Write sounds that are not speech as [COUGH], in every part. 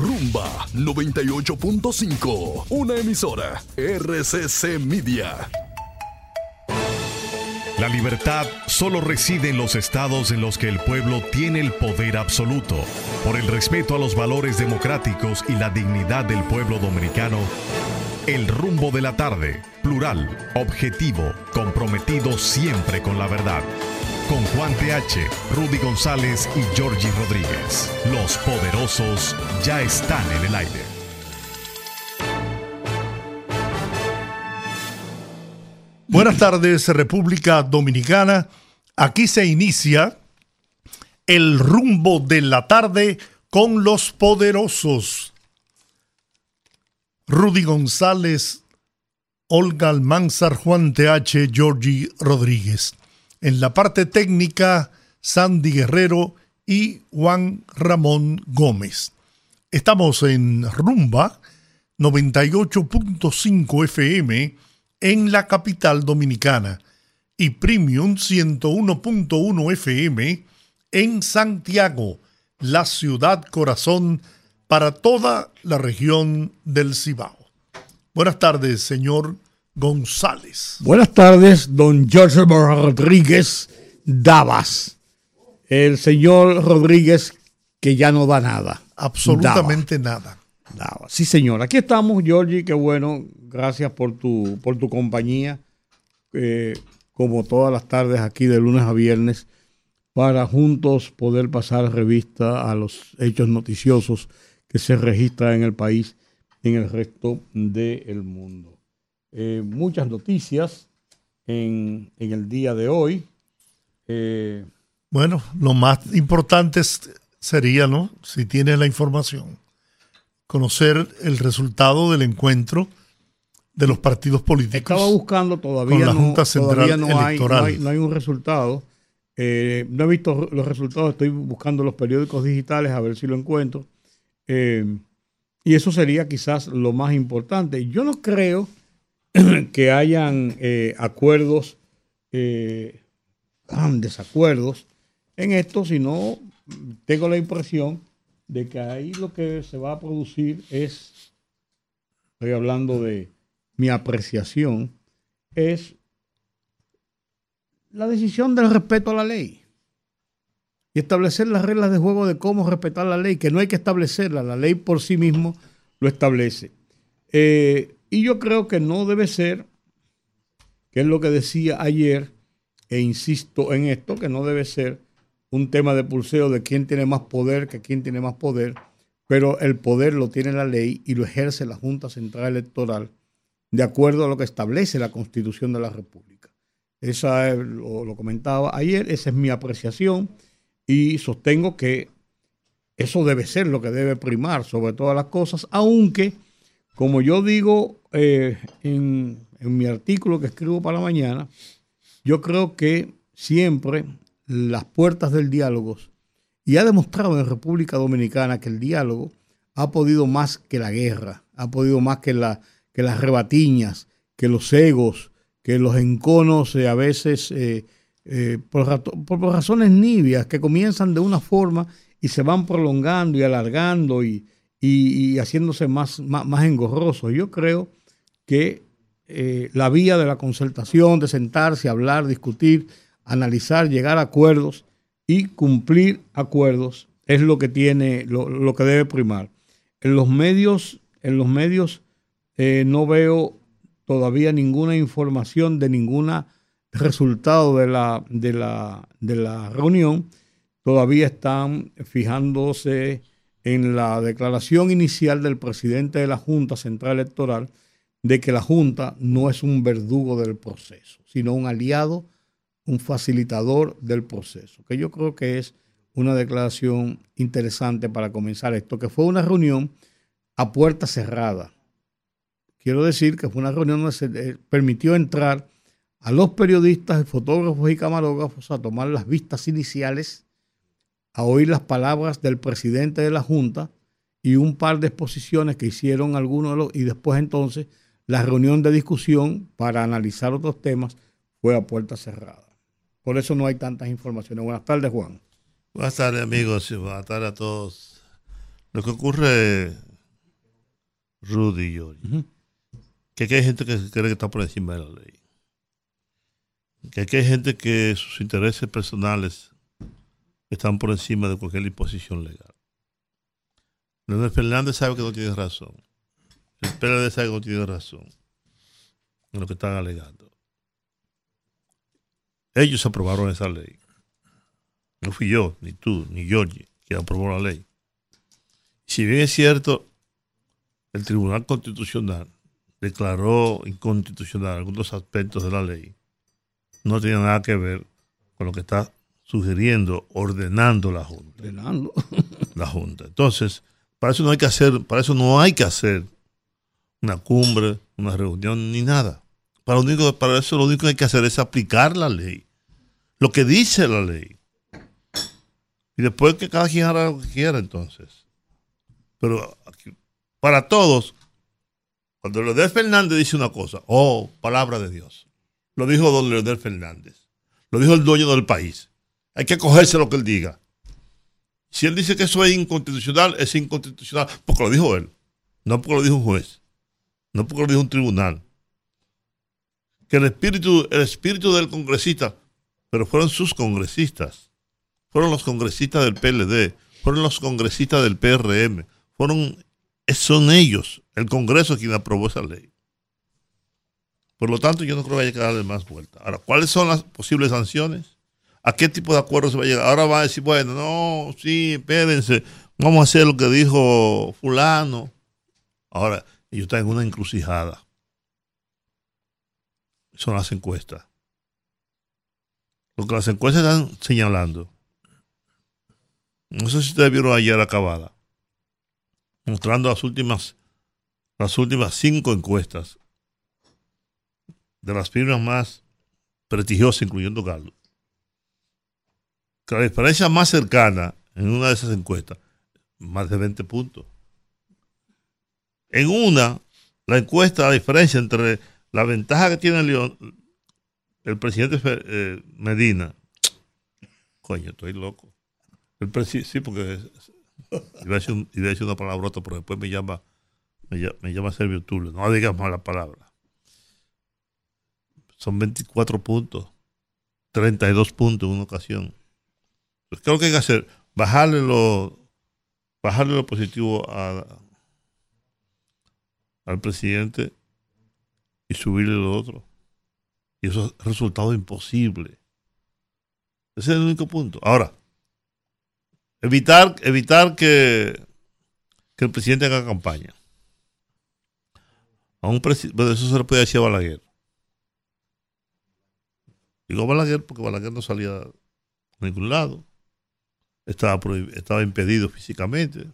Rumba 98.5, una emisora RCC Media. La libertad solo reside en los estados en los que el pueblo tiene el poder absoluto. Por el respeto a los valores democráticos y la dignidad del pueblo dominicano, el rumbo de la tarde, plural, objetivo, comprometido siempre con la verdad. Con Juan TH, Rudy González y Georgie Rodríguez. Los poderosos ya están en el aire. Buenas tardes, República Dominicana. Aquí se inicia el rumbo de la tarde con los poderosos. Rudy González, Olga Almanzar, Juan TH, Georgie Rodríguez. En la parte técnica, Sandy Guerrero y Juan Ramón Gómez. Estamos en Rumba 98.5 FM en la capital dominicana y Premium 101.1 FM en Santiago, la ciudad corazón para toda la región del Cibao. Buenas tardes, señor González. Buenas tardes, don George Rodríguez Davas. El señor Rodríguez que ya no da nada. Absolutamente nada. Sí, señor. Aquí estamos, Georgie. Qué bueno. Gracias por tu, por tu compañía. Eh, como todas las tardes aquí de lunes a viernes, para juntos poder pasar revista a los hechos noticiosos que se registran en el país y en el resto del mundo. Eh, muchas noticias en, el día de hoy. Eh, bueno, lo más importante sería, ¿no? Si tienes la información, conocer el resultado del encuentro de los partidos políticos. Estaba buscando todavía, la Junta Central no, Hay, no, hay, un resultado. Eh, no he visto los resultados, estoy buscando los periódicos digitales a ver si lo encuentro. Eh, y eso sería quizás lo más importante. Yo no creo [CLEARS THROAT] que hayan eh, acuerdos, grandes acuerdos en esto, sino tengo la impresión de que ahí lo que se va a producir es, estoy hablando de mi apreciación, es la decisión del respeto a la ley y establecer las reglas de juego de cómo respetar la ley, que no hay que establecerla, la ley por sí mismo lo establece. Eh, y yo creo que no debe ser, que es lo que decía ayer, e insisto en esto, que no debe ser un tema de pulseo de quién tiene más poder que quién tiene más poder, pero el poder lo tiene la ley y lo ejerce la Junta Central Electoral de acuerdo a lo que establece la Constitución de la República. Esa lo, lo comentaba ayer, esa es mi apreciación y sostengo que eso debe ser lo que debe primar sobre todas las cosas, aunque, como yo digo eh, en, mi artículo que escribo para la mañana, yo creo que siempre las puertas del diálogo y ha demostrado en República Dominicana que el diálogo ha podido más que la guerra, ha podido más que, la, que las rebatiñas, que los egos, que los enconos eh, a veces eh, eh, por, razones nibias que comienzan de una forma y se van prolongando y alargando y, y, haciéndose más, más, más, engorrosos. Yo creo que la vía de la concertación, de sentarse, hablar, discutir, analizar, llegar a acuerdos y cumplir acuerdos es lo que tiene, lo, que debe primar. En los medios, en los medios eh, no veo todavía ninguna información de ningún resultado de la, de la, de la reunión. Todavía están fijándose en la declaración inicial del presidente de la Junta Central Electoral de que la Junta no es un verdugo del proceso, sino un aliado un facilitador del proceso, que yo creo que es una declaración interesante para comenzar esto, que fue una reunión a puerta cerrada. Quiero decir que fue una reunión donde se eh, permitió entrar a los periodistas, fotógrafos y camarógrafos a tomar las vistas iniciales, a oír las palabras del presidente de la Junta y un par de exposiciones que hicieron algunos de los, y después entonces la reunión de discusión para analizar otros temas fue a puerta cerrada. Por eso no hay tantas informaciones. Buenas tardes, Juan. Buenas tardes, amigos. Buenas tardes a todos Lo que ocurre, Rudy y yo, que aquí hay gente que cree que está por encima de la ley. Que aquí hay gente que sus intereses personales están por encima de cualquier disposición legal. Leonel Fernández sabe que no tiene razón. El sabe que no tiene razón en lo que están alegando. Ellos aprobaron esa ley. No fui yo, ni tú, ni Georgie, que aprobó la ley. Si bien es cierto, el Tribunal Constitucional declaró inconstitucional algunos aspectos de la ley, no tiene nada que ver con lo que está sugiriendo, ordenando la Junta. Ordenando. [LAUGHS] la Junta. Entonces, para eso no hay que hacer, para eso no hay que hacer una cumbre, una reunión, ni nada. Para, único, para eso lo único que hay que hacer es aplicar la ley. Lo que dice la ley. Y después que cada quien haga lo que quiera, entonces. Pero para todos, cuando Leonel Fernández dice una cosa, oh, palabra de Dios. Lo dijo don Leonel Fernández. Lo dijo el dueño del país. Hay que acogerse lo que él diga. Si él dice que eso es inconstitucional, es inconstitucional porque lo dijo él. No porque lo dijo un juez. No porque lo dijo un tribunal. Que el espíritu, el espíritu del congresista, pero fueron sus congresistas fueron los congresistas del PLD, fueron los congresistas del PRM, fueron, son ellos, el Congreso quien aprobó esa ley. Por lo tanto, yo no creo que haya que darle más vuelta. Ahora, ¿cuáles son las posibles sanciones? ¿A qué tipo de acuerdo se va a llegar? Ahora va a decir, bueno, no, sí, espérense, vamos a hacer lo que dijo fulano. Ahora, ellos están en una encrucijada. Son las encuestas. Lo que las encuestas están señalando no sé si ustedes vieron ayer acabada, mostrando las últimas, las últimas cinco encuestas de las firmas más prestigiosas, incluyendo Carlos. Que la diferencia más cercana en una de esas encuestas, más de 20 puntos. En una, la encuesta, la diferencia entre la ventaja que tiene el, el presidente eh, Medina, coño, estoy loco el sí, porque iba a, decir una palabrota, pero después me llama, me llama, Servio Tulio. No digas mala palabra. Son 24 puntos, 32 puntos en una ocasión. Pues, ¿qué es lo que hay que hacer? Bajarle lo, bajarle lo positivo al presidente y subirle lo otro. Y eso es resultado imposible. Ese es el único punto. Ahora, Evitar, evitar que, que el presidente haga campaña. A un bueno, eso se le puede decir a Balaguer. Digo Balaguer porque Balaguer no salía a ningún lado. Estaba, estaba impedido físicamente.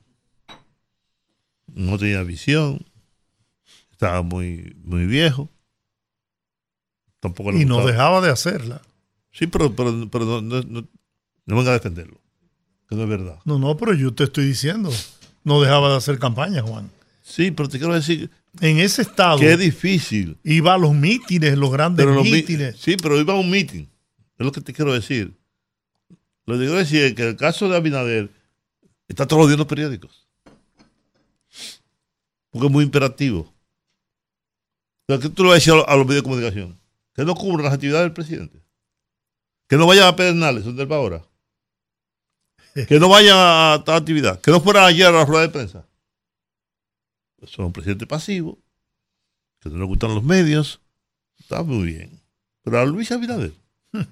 No tenía visión. Estaba muy, muy viejo. Tampoco y no dejaba de hacerla. Sí, pero, pero, no, no, no venga a defenderlo que no es verdad. No, no, pero yo te estoy diciendo, no dejaba de hacer campaña, Juan. Sí, pero te quiero decir en ese estado. Es difícil. Iba a los mítines, los grandes mítines. sí, pero iba a un mítin. Es lo que te quiero decir. Lo que quiero decir es que el caso de Abinader está todos los días en los periódicos. Porque es muy imperativo. ¿Qué tú le vas a decir a los medios de comunicación? Que no cubra las actividades del presidente. Que no vaya a Pedernales, donde él va ahora [LAUGHS] que no vaya a tal actividad, que no fuera ayer a la rueda de prensa. Son un presidente pasivo, que no le gustan los medios, está muy bien. Pero a Luis Abinader, [LAUGHS]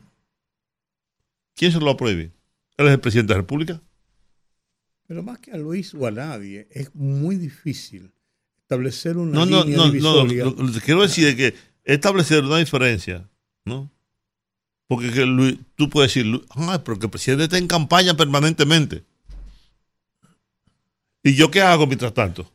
¿quién se lo prohíbe? Él es el presidente de la República. Pero más que a Luis o a nadie, es muy difícil establecer una no, línea no, divisoria. No, no, lo que quiero decir es que establecer una diferencia, ¿no? Porque tú puedes decir, ah, pero que el presidente está en campaña permanentemente. ¿Y yo qué hago mientras tanto?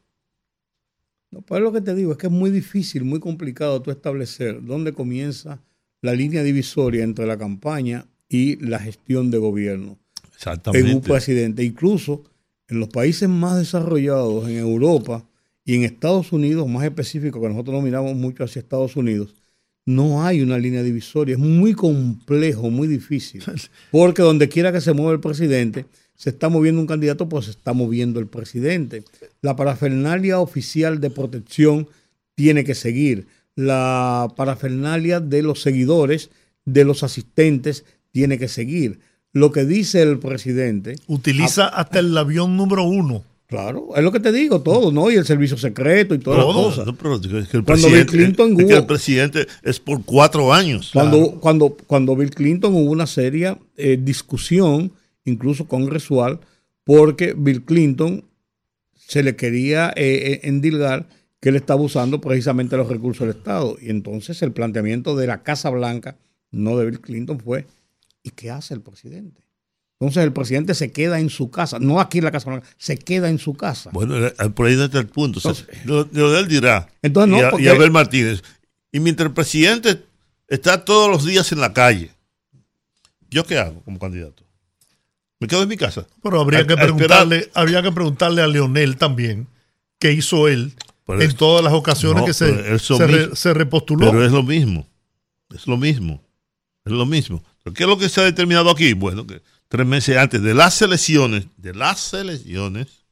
No, pues lo que te digo es que es muy difícil, muy complicado tú establecer dónde comienza la línea divisoria entre la campaña y la gestión de gobierno. Exactamente. En un presidente. Incluso en los países más desarrollados, en Europa y en Estados Unidos, más específico, que nosotros no miramos mucho hacia Estados Unidos, no hay una línea divisoria. Es muy complejo, muy difícil. [LAUGHS] Porque donde quiera que se mueva el presidente, se está moviendo un candidato, pues se está moviendo el presidente. La parafernalia oficial de protección tiene que seguir. La parafernalia de los seguidores, de los asistentes, tiene que seguir. Lo que dice el presidente. Utiliza hasta el avión número uno. Claro, es lo que te digo, todo, ¿no? Y el servicio secreto y todas las cosas. el cuando Bill Clinton hubo, el presidente es por cuatro años. Cuando, cuando, cuando Bill Clinton hubo una seria eh, discusión incluso congresual, porque Bill Clinton se le quería eh, eh, endilgar que él estaba usando precisamente los recursos del Estado. Y entonces el planteamiento de la Casa Blanca, no de Bill Clinton, fue, ¿y qué hace el presidente? Entonces el presidente se queda en su casa, no aquí en la Casa Blanca, se queda en su casa. Bueno, eh, por ahí está el punto. lo, de él dirá, entonces, no, y, a, Abel Martínez, y mientras el presidente está todos los días en la calle, ¿yo qué hago como candidato? Me quedo en mi casa. Pero habría, que, preguntarle, habría que preguntarle a Leonel también qué hizo él en todas las ocasiones que se, se, repostuló. Pero es lo mismo. Es lo mismo. Es lo mismo. ¿Qué es lo que se ha determinado aquí? Bueno, que tres meses antes de las elecciones, de las elecciones,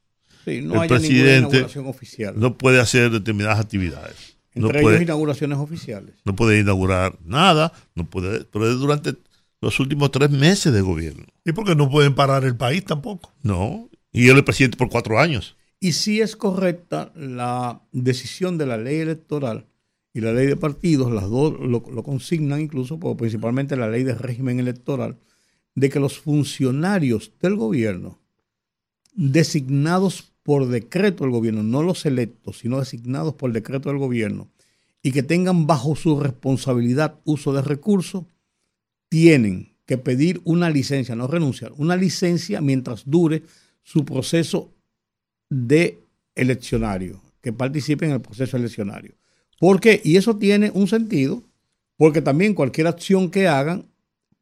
no el presidente oficial. no puede hacer determinadas actividades. Entre no ellos inauguraciones oficiales. No puede inaugurar nada, no puede, pero es durante los últimos tres meses de gobierno. ¿Y por qué no pueden parar el país tampoco? No, y él es presidente por cuatro años. Y si es correcta la decisión de la ley electoral y la ley de partidos, las dos lo, consignan incluso, principalmente la ley de régimen electoral, de que los funcionarios del gobierno, designados por decreto del gobierno, no los electos, sino designados por decreto del gobierno, y que tengan bajo su responsabilidad uso de recursos, tienen que pedir una licencia, no renunciar, una licencia mientras dure su proceso de eleccionario, que participe en el proceso eleccionario. ¿Por qué? Y eso tiene un sentido, porque también cualquier acción que hagan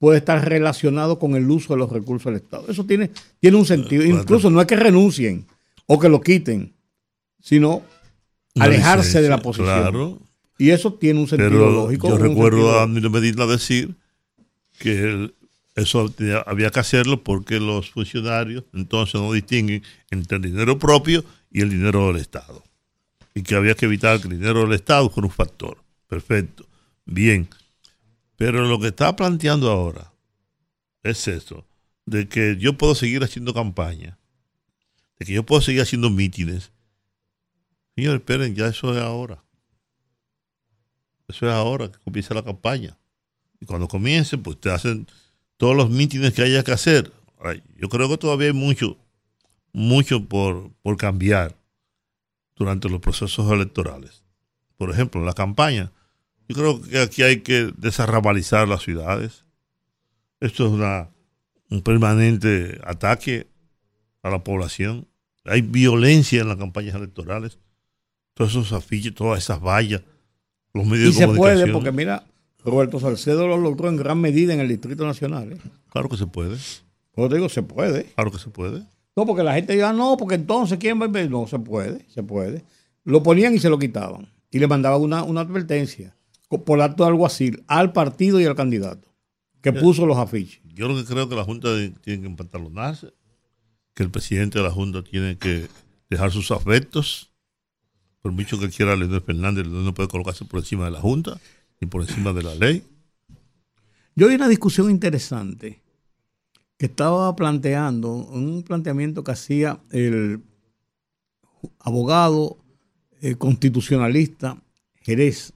puede estar relacionado con el uso de los recursos del Estado. Eso tiene, tiene un sentido. Incluso no es que renuncien o que lo quiten, sino alejarse de la posición. Claro. Y eso tiene un sentido lógico. Yo recuerdo a Andrés Medina decir que eso había que hacerlo porque los funcionarios entonces no distinguen entre el dinero propio y el dinero del Estado. Y que había que evitar que el dinero del Estado fuera un factor. Perfecto. Bien. Pero lo que está planteando ahora es eso, de que yo puedo seguir haciendo campaña, de que yo puedo seguir haciendo mítines. Señores, esperen, ya eso es ahora. Eso es ahora que comienza la campaña. Y cuando comiencen, pues te hacen todos los mítines que haya que hacer. yo creo que todavía hay mucho, mucho por, por cambiar durante los procesos electorales. Por ejemplo, la campaña. Yo creo que aquí hay que desarrabalizar las ciudades. Esto es una, un permanente ataque a la población. Hay violencia en las campañas electorales. Todos esos afiches, todas esas vallas, los medios y se puede, porque mira, Roberto Salcedo lo logró en gran medida en el Distrito Nacional. ¿eh? Claro que se puede. Pues digo, se puede. Claro que se puede. No, porque la gente diga, no, porque entonces, ¿quién va a? No, se puede, se puede. Lo ponían y se lo quitaban. Y le mandaban una, una advertencia por acto de alguacil al partido y al candidato que puso los afiches. Yo lo que creo que la Junta tiene que empantalonarse, que el presidente de la Junta tiene que dejar sus afectos. Por mucho que quiera Leonel Fernández, no puede colocarse por encima de la Junta y por encima de la ley. Yo vi una discusión interesante que estaba planteando, un planteamiento que hacía el abogado eh, constitucionalista Jerez,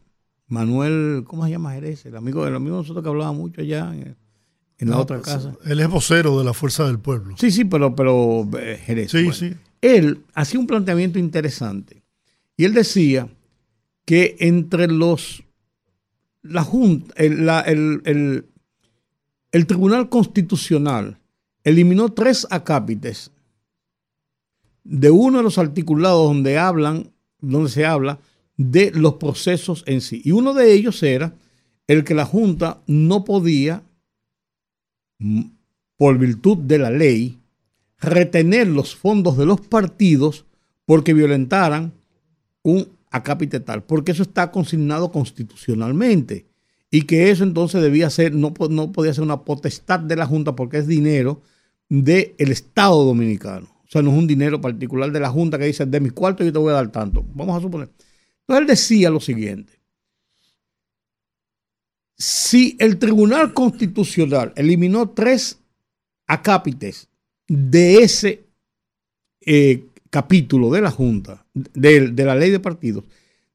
Manuel, ¿cómo se llama Jerez? El amigo, el amigo de nosotros que hablaba mucho allá en, la otra pues, casa. Él es vocero de la Fuerza del Pueblo. Sí, sí, pero, pero eh, Jerez. Sí, sí. Él hacía un planteamiento interesante y él decía que entre los la Junta, el, Tribunal Constitucional eliminó tres acápites de uno de los articulados donde hablan, donde se habla de los procesos en sí. Y uno de ellos era el que la Junta no podía, por virtud de la ley, retener los fondos de los partidos porque violentaran un a tal, porque eso está consignado constitucionalmente y que eso entonces debía ser, no, no podía ser una potestad de la Junta porque es dinero del Estado dominicano. O sea, no es un dinero particular de la Junta que dice, de mis cuartos yo te voy a dar tanto. Vamos a suponer. Entonces él decía lo siguiente. Si el Tribunal Constitucional eliminó tres acápites de ese eh, capítulo de la Junta, de, de la ley de partidos,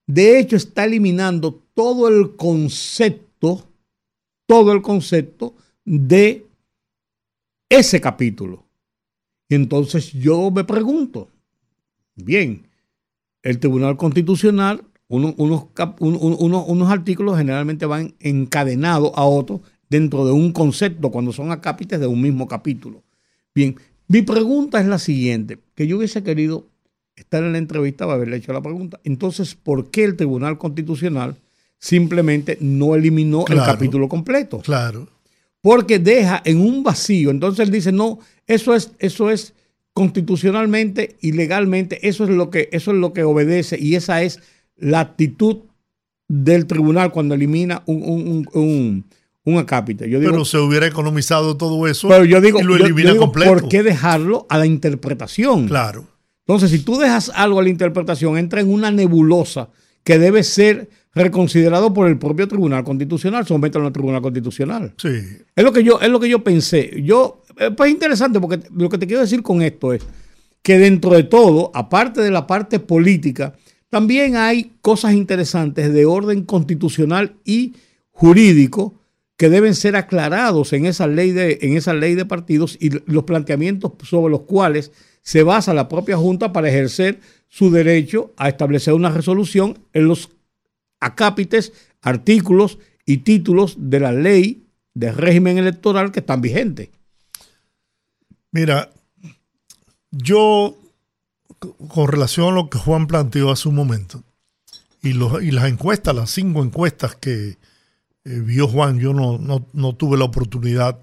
de hecho está eliminando todo el concepto, todo el concepto de ese capítulo. Entonces yo me pregunto, bien, el Tribunal Constitucional, unos, unos, artículos generalmente van encadenados a otros dentro de un concepto cuando son acápites de un mismo capítulo. Bien, mi pregunta es la siguiente, que yo hubiese querido estar en la entrevista para haberle hecho la pregunta. Entonces, ¿por qué el Tribunal Constitucional simplemente no eliminó el capítulo completo? Claro. Porque deja en un vacío. Entonces él dice, no, eso es, eso es constitucionalmente y legalmente, eso es lo que, eso es lo que obedece y esa es la actitud del tribunal cuando elimina un, un, un, acápite. pero se hubiera economizado todo eso pero yo digo, y lo elimina completo. ¿Por qué dejarlo a la interpretación? Claro. Entonces, si tú dejas algo a la interpretación, entra en una nebulosa que debe ser reconsiderado por el propio Tribunal Constitucional, somételo al Tribunal Constitucional. Sí. Es lo que yo, es lo que yo pensé. Yo, eh, pues es interesante porque lo que te quiero decir con esto es que dentro de todo, aparte de la parte política, también hay cosas interesantes de orden constitucional y jurídico que deben ser aclarados en esa ley de, en esa ley de partidos y los planteamientos sobre los cuales se basa la propia Junta para ejercer su derecho a establecer una resolución en los acápites, artículos y títulos de la ley de régimen electoral que están vigentes. Mira, yo, con relación a lo que Juan planteó hace un momento, y, y las encuestas, las cinco encuestas que eh, vio Juan, yo no, no, tuve la oportunidad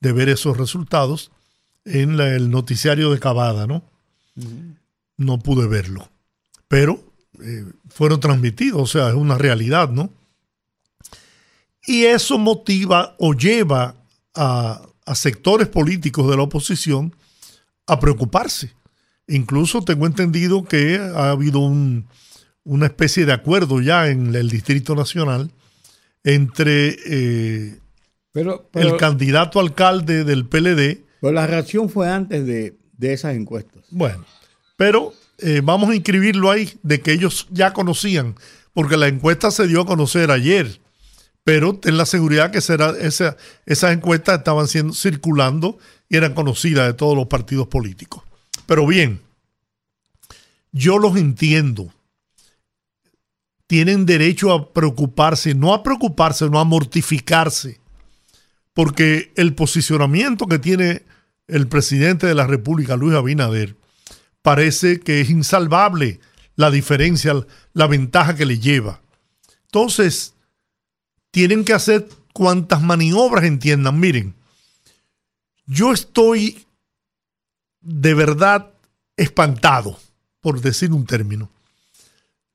de ver esos resultados, en el noticiario de Cavada, ¿no? No pude verlo. Pero eh, fueron transmitidos, o sea, es una realidad, ¿no? Y eso motiva o lleva a, sectores políticos de la oposición a preocuparse. Incluso tengo entendido que ha habido una especie de acuerdo ya en el Distrito Nacional entre eh, el candidato alcalde del PLD pero la reacción fue antes de, esas encuestas. Bueno, pero eh, vamos a inscribirlo ahí de que ellos ya conocían, porque la encuesta se dio a conocer ayer, pero ten la seguridad que será esa, esas encuestas estaban siendo circulando y eran conocidas de todos los partidos políticos. Pero bien, yo los entiendo. Tienen derecho a preocuparse, no a preocuparse, no a mortificarse, porque el posicionamiento que tiene el presidente de la República, Luis Abinader, parece que es insalvable la diferencia, la ventaja que le lleva. Entonces, tienen que hacer cuantas maniobras entiendan. Miren, yo estoy de verdad espantado, por decir un término,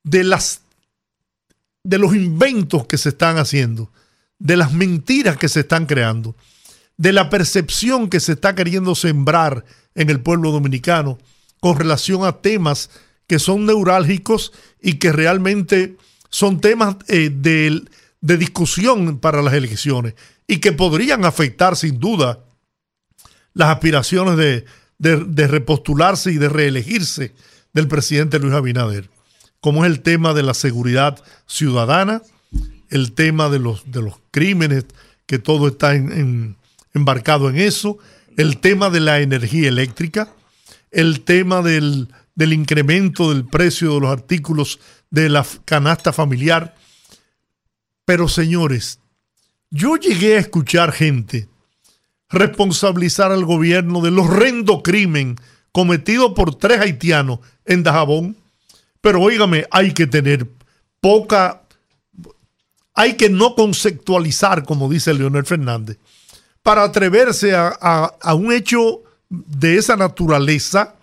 de las de los inventos que se están haciendo, de las mentiras que se están creando de la percepción que se está queriendo sembrar en el pueblo dominicano con relación a temas que son neurálgicos y que realmente son temas eh, de, discusión para las elecciones y que podrían afectar sin duda las aspiraciones de, de, repostularse y de reelegirse del presidente Luis Abinader, como es el tema de la seguridad ciudadana, el tema de los, de los crímenes, que todo está en, embarcado en eso, el tema de la energía eléctrica, el tema del, incremento del precio de los artículos de la canasta familiar. Pero señores, yo llegué a escuchar gente responsabilizar al gobierno del horrendo crimen cometido por tres haitianos en Dajabón. Pero óigame, hay que tener poca, hay que no conceptualizar, como dice Leonel Fernández, para atreverse a, un hecho de esa naturaleza,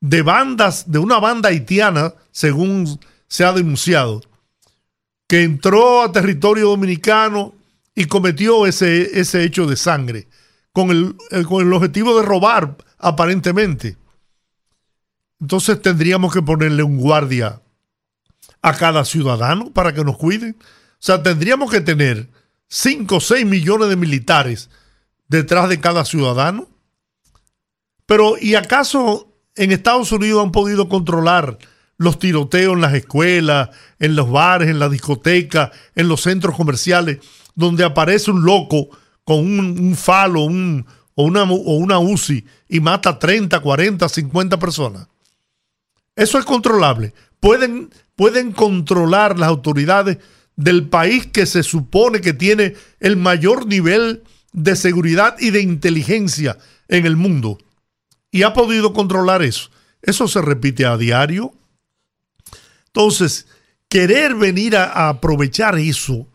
de bandas, de una banda haitiana, según se ha denunciado, que entró a territorio dominicano y cometió ese, ese hecho de sangre con el, con el objetivo de robar, aparentemente. Entonces tendríamos que ponerle un guardia a cada ciudadano para que nos cuiden. O sea, tendríamos que tener 5 o 6 millones de militares detrás de cada ciudadano. Pero, ¿y acaso en Estados Unidos han podido controlar los tiroteos en las escuelas, en los bares, en las discotecas, en los centros comerciales, donde aparece un loco con un, falo un, o, una, o una UCI y mata 30, 40, 50 personas? Eso es controlable. Pueden, pueden controlar las autoridades del país que se supone que tiene el mayor nivel de seguridad y de inteligencia en el mundo. Y ha podido controlar eso. Eso se repite a diario. Entonces, querer venir a, aprovechar eso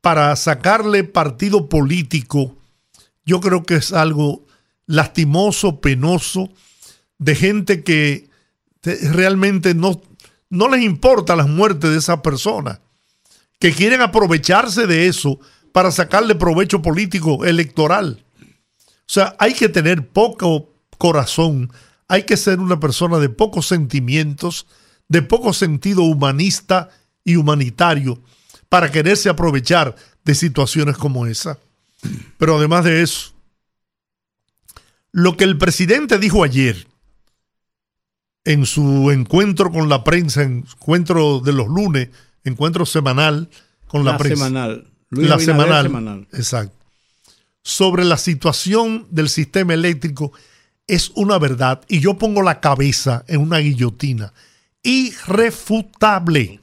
para sacarle partido político, yo creo que es algo lastimoso, penoso, de gente que realmente no, no les importa las muertes de esas personas, que quieren aprovecharse de eso para sacarle provecho político electoral. O sea, hay que tener poco corazón, hay que ser una persona de pocos sentimientos, de poco sentido humanista y humanitario para quererse aprovechar de situaciones como esa. Pero además de eso, lo que el presidente dijo ayer en su encuentro con la prensa, encuentro de los lunes, encuentro semanal con la, prensa. Semanal. la semanal. semanal. Exacto. Sobre la situación del sistema eléctrico es una verdad y yo pongo la cabeza en una guillotina irrefutable.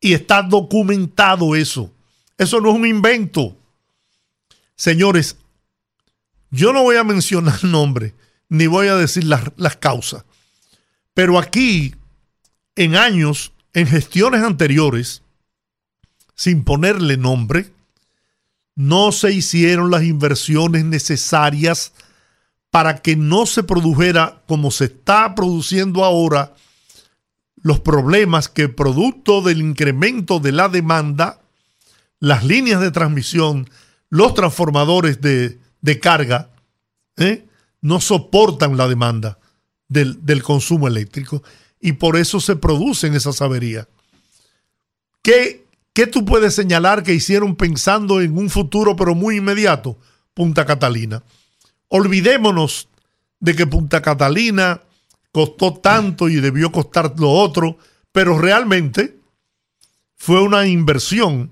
Y está documentado eso. Eso no es un invento. Señores, yo no voy a mencionar [LAUGHS] nombres ni voy a decir las, las causas. Pero aquí, en años, en gestiones anteriores, sin ponerle nombre, no se hicieron las inversiones necesarias para que no se produjera como se está produciendo ahora los problemas que producto del incremento de la demanda, las líneas de transmisión, los transformadores de, carga, ¿eh? no soportan la demanda del, consumo eléctrico y por eso se producen esas averías. ¿Qué, ¿Qué tú puedes señalar que hicieron pensando en un futuro pero muy inmediato? Punta Catalina. Olvidémonos de que Punta Catalina costó tanto y debió costar lo otro, pero realmente fue una inversión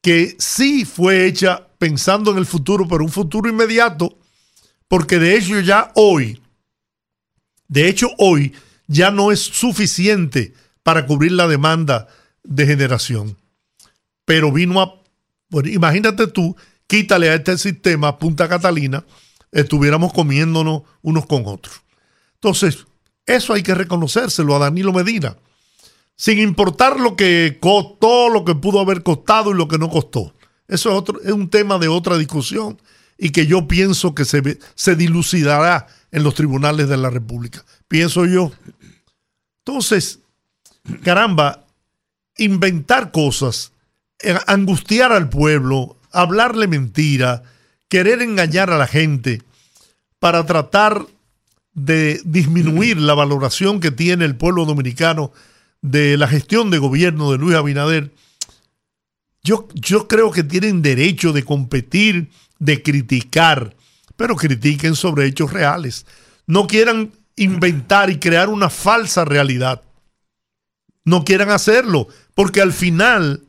que sí fue hecha pensando en el futuro, pero un futuro inmediato, porque de hecho ya hoy de hecho, hoy ya no es suficiente para cubrir la demanda de generación. Pero vino a, bueno, imagínate tú, quítale a este sistema Punta Catalina, estuviéramos comiéndonos unos con otros. Entonces, eso hay que reconocérselo a Danilo Medina, sin importar lo que costó, lo que pudo haber costado y lo que no costó. Eso es, otro, es un tema de otra discusión y que yo pienso que se, se dilucidará en los tribunales de la República, pienso yo. Entonces, caramba, inventar cosas, eh, angustiar al pueblo, hablarle mentira, querer engañar a la gente para tratar de disminuir la valoración que tiene el pueblo dominicano de la gestión de gobierno de Luis Abinader, yo, yo creo que tienen derecho de competir, de criticar, pero critiquen sobre hechos reales. No quieran inventar y crear una falsa realidad. No quieran hacerlo, porque al final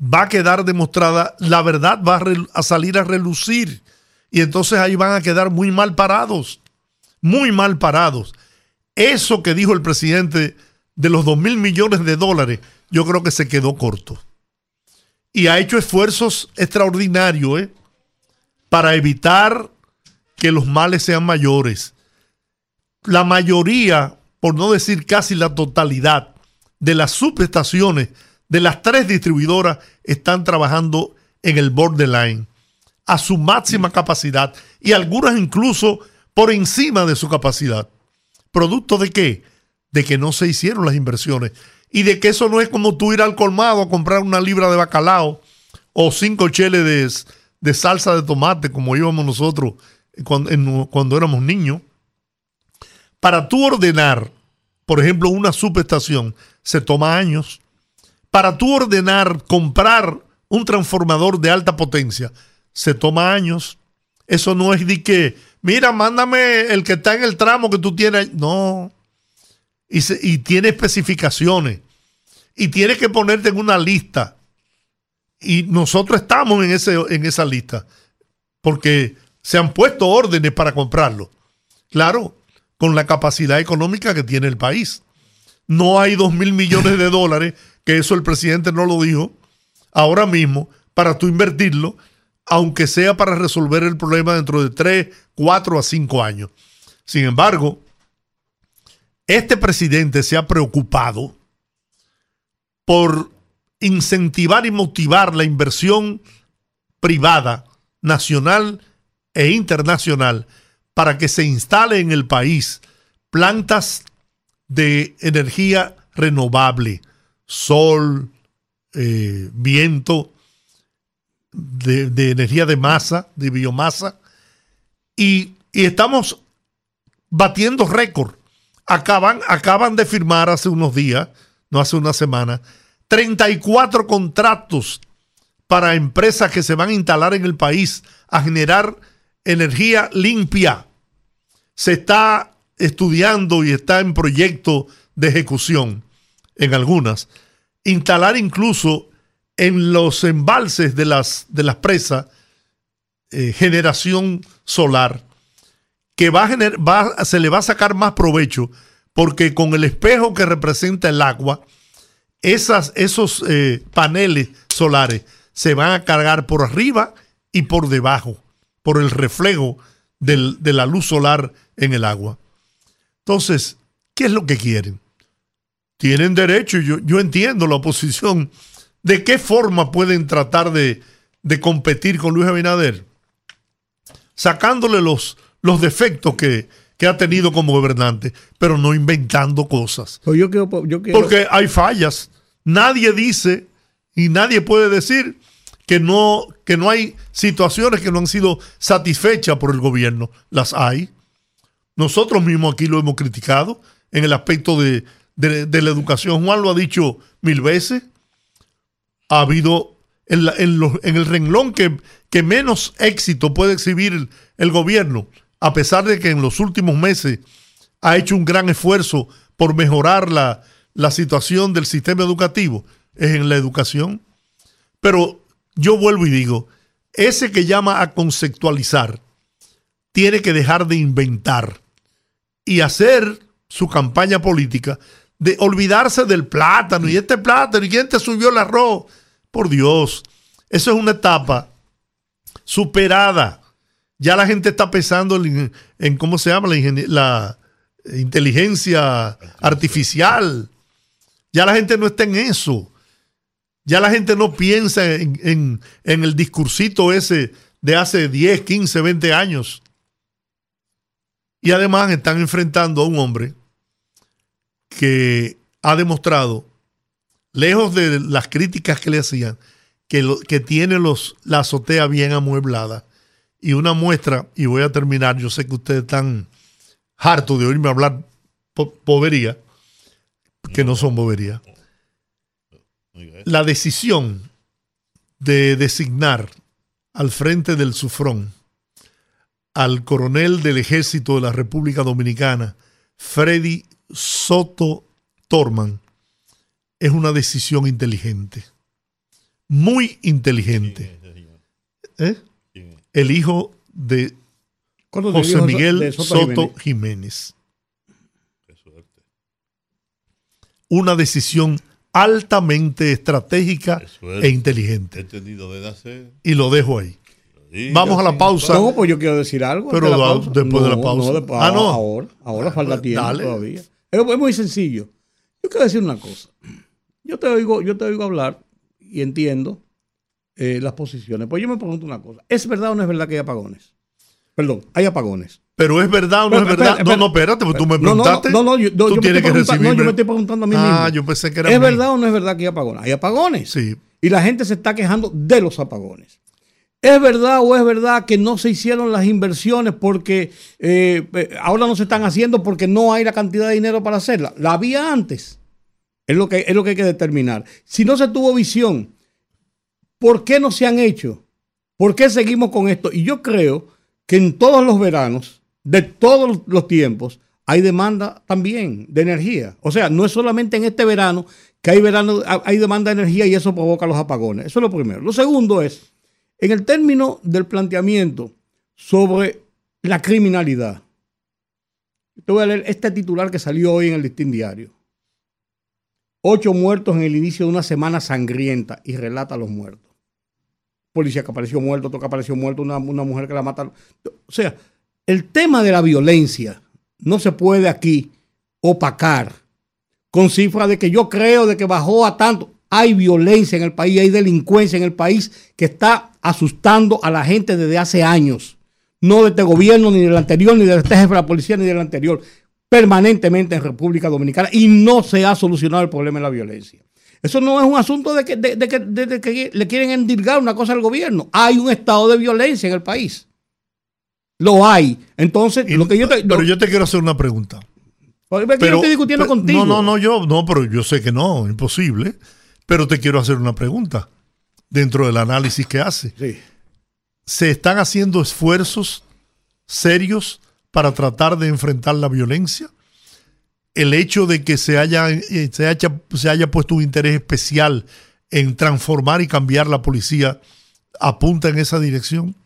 va a quedar demostrada, la verdad va a, salir a relucir. Y entonces ahí van a quedar muy mal parados, muy mal parados. Eso que dijo el presidente de los 2 mil millones de dólares, yo creo que se quedó corto. Y ha hecho esfuerzos extraordinarios, ¿eh? para evitar que los males sean mayores. La mayoría, por no decir casi la totalidad, de las subestaciones de las tres distribuidoras están trabajando en el borderline a su máxima capacidad y algunas incluso por encima de su capacidad. ¿Producto de qué? De que no se hicieron las inversiones y de que eso no es como tú ir al colmado a comprar una libra de bacalao o cinco cheles de de salsa de tomate como íbamos nosotros cuando, cuando éramos niños. Para tú ordenar, por ejemplo, una subestación, se toma años. Para tú ordenar comprar un transformador de alta potencia, se toma años. Eso no es de que, mira, mándame el que está en el tramo que tú tienes. No. Y, y tiene especificaciones. Y tienes que ponerte en una lista. Y nosotros estamos en, ese, en esa lista. Porque se han puesto órdenes para comprarlo. Claro, con la capacidad económica que tiene el país. No hay dos mil millones de dólares, que eso el presidente no lo dijo, ahora mismo, para tú invertirlo, aunque sea para resolver el problema dentro de tres, cuatro a cinco años. Sin embargo, este presidente se ha preocupado por incentivar y motivar la inversión privada, nacional e internacional para que se instale en el país plantas de energía renovable, sol, eh, viento, de, energía de masa, de biomasa, y, estamos batiendo récord. Acaban, acaban de firmar hace unos días, no hace una semana, 34 contratos para empresas que se van a instalar en el país a generar energía limpia. Se está estudiando y está en proyecto de ejecución en algunas. Instalar incluso en los embalses de las, de las presas eh, generación solar que va a va, se le va a sacar más provecho porque con el espejo que representa el agua, esas, esos eh, paneles solares se van a cargar por arriba y por debajo por el reflejo de la luz solar en el agua. Entonces, ¿qué es lo que quieren? Tienen derecho, yo, yo entiendo la oposición. ¿De qué forma pueden tratar de, competir con Luis Abinader? Sacándole los, los defectos que, ha tenido como gobernante, pero no inventando cosas. Pues Porque hay fallas. Nadie dice y nadie puede decir que no, que no hay situaciones que no han sido satisfechas por el gobierno. Las hay. Nosotros mismos aquí lo hemos criticado en el aspecto de, la educación. Juan lo ha dicho mil veces. Ha habido en, el renglón que, que, menos éxito puede exhibir el, gobierno, a pesar de que en los últimos meses ha hecho un gran esfuerzo por mejorar la, la situación del sistema educativo, es en la educación. Pero yo vuelvo y digo, ese que llama a conceptualizar tiene que dejar de inventar y hacer su campaña política de olvidarse del plátano y este plátano y quién te subió el arroz. Por Dios, eso es una etapa superada. Ya la gente está pensando en, ¿cómo se llama? La, la inteligencia artificial. Ya la gente no está en eso. Ya la gente no piensa en, el discursito ese de hace 10, 15, 20 años. Y además están enfrentando a un hombre que ha demostrado, lejos de las críticas que le hacían, que, tiene los, la azotea bien amueblada. Y una muestra, y voy a terminar, yo sé que ustedes están hartos de oírme hablar bobería, que no son bobería la decisión de designar al frente del Sufrón al coronel del ejército de la República Dominicana, Freddy Soto Torman, es una decisión inteligente. Muy inteligente. ¿Eh? El hijo de José Miguel Soto Jiménez. Una decisión altamente estratégica e inteligente. Y lo dejo ahí. Vamos a la pausa. No, pues yo quiero decir algo. Pero después de la pausa. ah, no. Ahora, ahora falta tiempo todavía. Es, muy sencillo. Yo quiero decir una cosa. Yo te oigo, yo te oigo hablar y entiendo eh, las posiciones. Pues yo me pregunto una cosa. ¿Es verdad o no es verdad que hay apagones? Perdón, hay apagones. Pero es verdad o no es verdad. no, no, espérate, pues tú me preguntaste. No, no, yo, tú tienes que recibir. No, yo me estoy preguntando a mí mismo. Ah, yo pensé que era. ¿Es verdad o no es verdad que hay apagones? Hay apagones. Sí. Y la gente se está quejando de los apagones. ¿Es verdad o es verdad que no se hicieron las inversiones porque eh, eh, ahora no se están haciendo porque no hay la cantidad de dinero para hacerla? La había antes. Es lo, que, es lo que hay que determinar. Si no se tuvo visión, ¿por qué no se han hecho? ¿Por qué seguimos con esto? Y yo creo que en todos los veranos, de todos los tiempos, hay demanda también de energía. O sea, no es solamente en este verano que hay, verano, hay demanda de energía y eso provoca los apagones. Eso es lo primero. Lo segundo es, en el término del planteamiento sobre la criminalidad, te voy a leer este titular que salió hoy en el Listín Diario. Ocho muertos en el inicio de una semana sangrienta y relata a los muertos. Policía que apareció muerto, otro que apareció muerto, una, mujer que la mataron. O sea, el tema de la violencia no se puede aquí opacar con cifras de que yo creo de que bajó a tanto. Hay violencia en el país, hay delincuencia en el país que está asustando a la gente desde hace años. No de este gobierno, ni del anterior, ni de este jefe de la policía, ni del anterior. Permanentemente en República Dominicana y no se ha solucionado el problema de la violencia. Eso no es un asunto de que, que le quieren endilgar una cosa al gobierno. Hay un estado de violencia en el país. Lo hay. Entonces, lo que yo te, Pero yo te quiero hacer una pregunta. Pero, yo estoy discutiendo contigo. No, no, no, yo, no, pero yo sé que no, imposible. Pero te quiero hacer una pregunta dentro del análisis que hace. Sí. ¿Se están haciendo esfuerzos serios para tratar de enfrentar la violencia? El hecho de que se haya, eh, se haya, se haya puesto un interés especial en transformar y cambiar la policía apunta en esa dirección?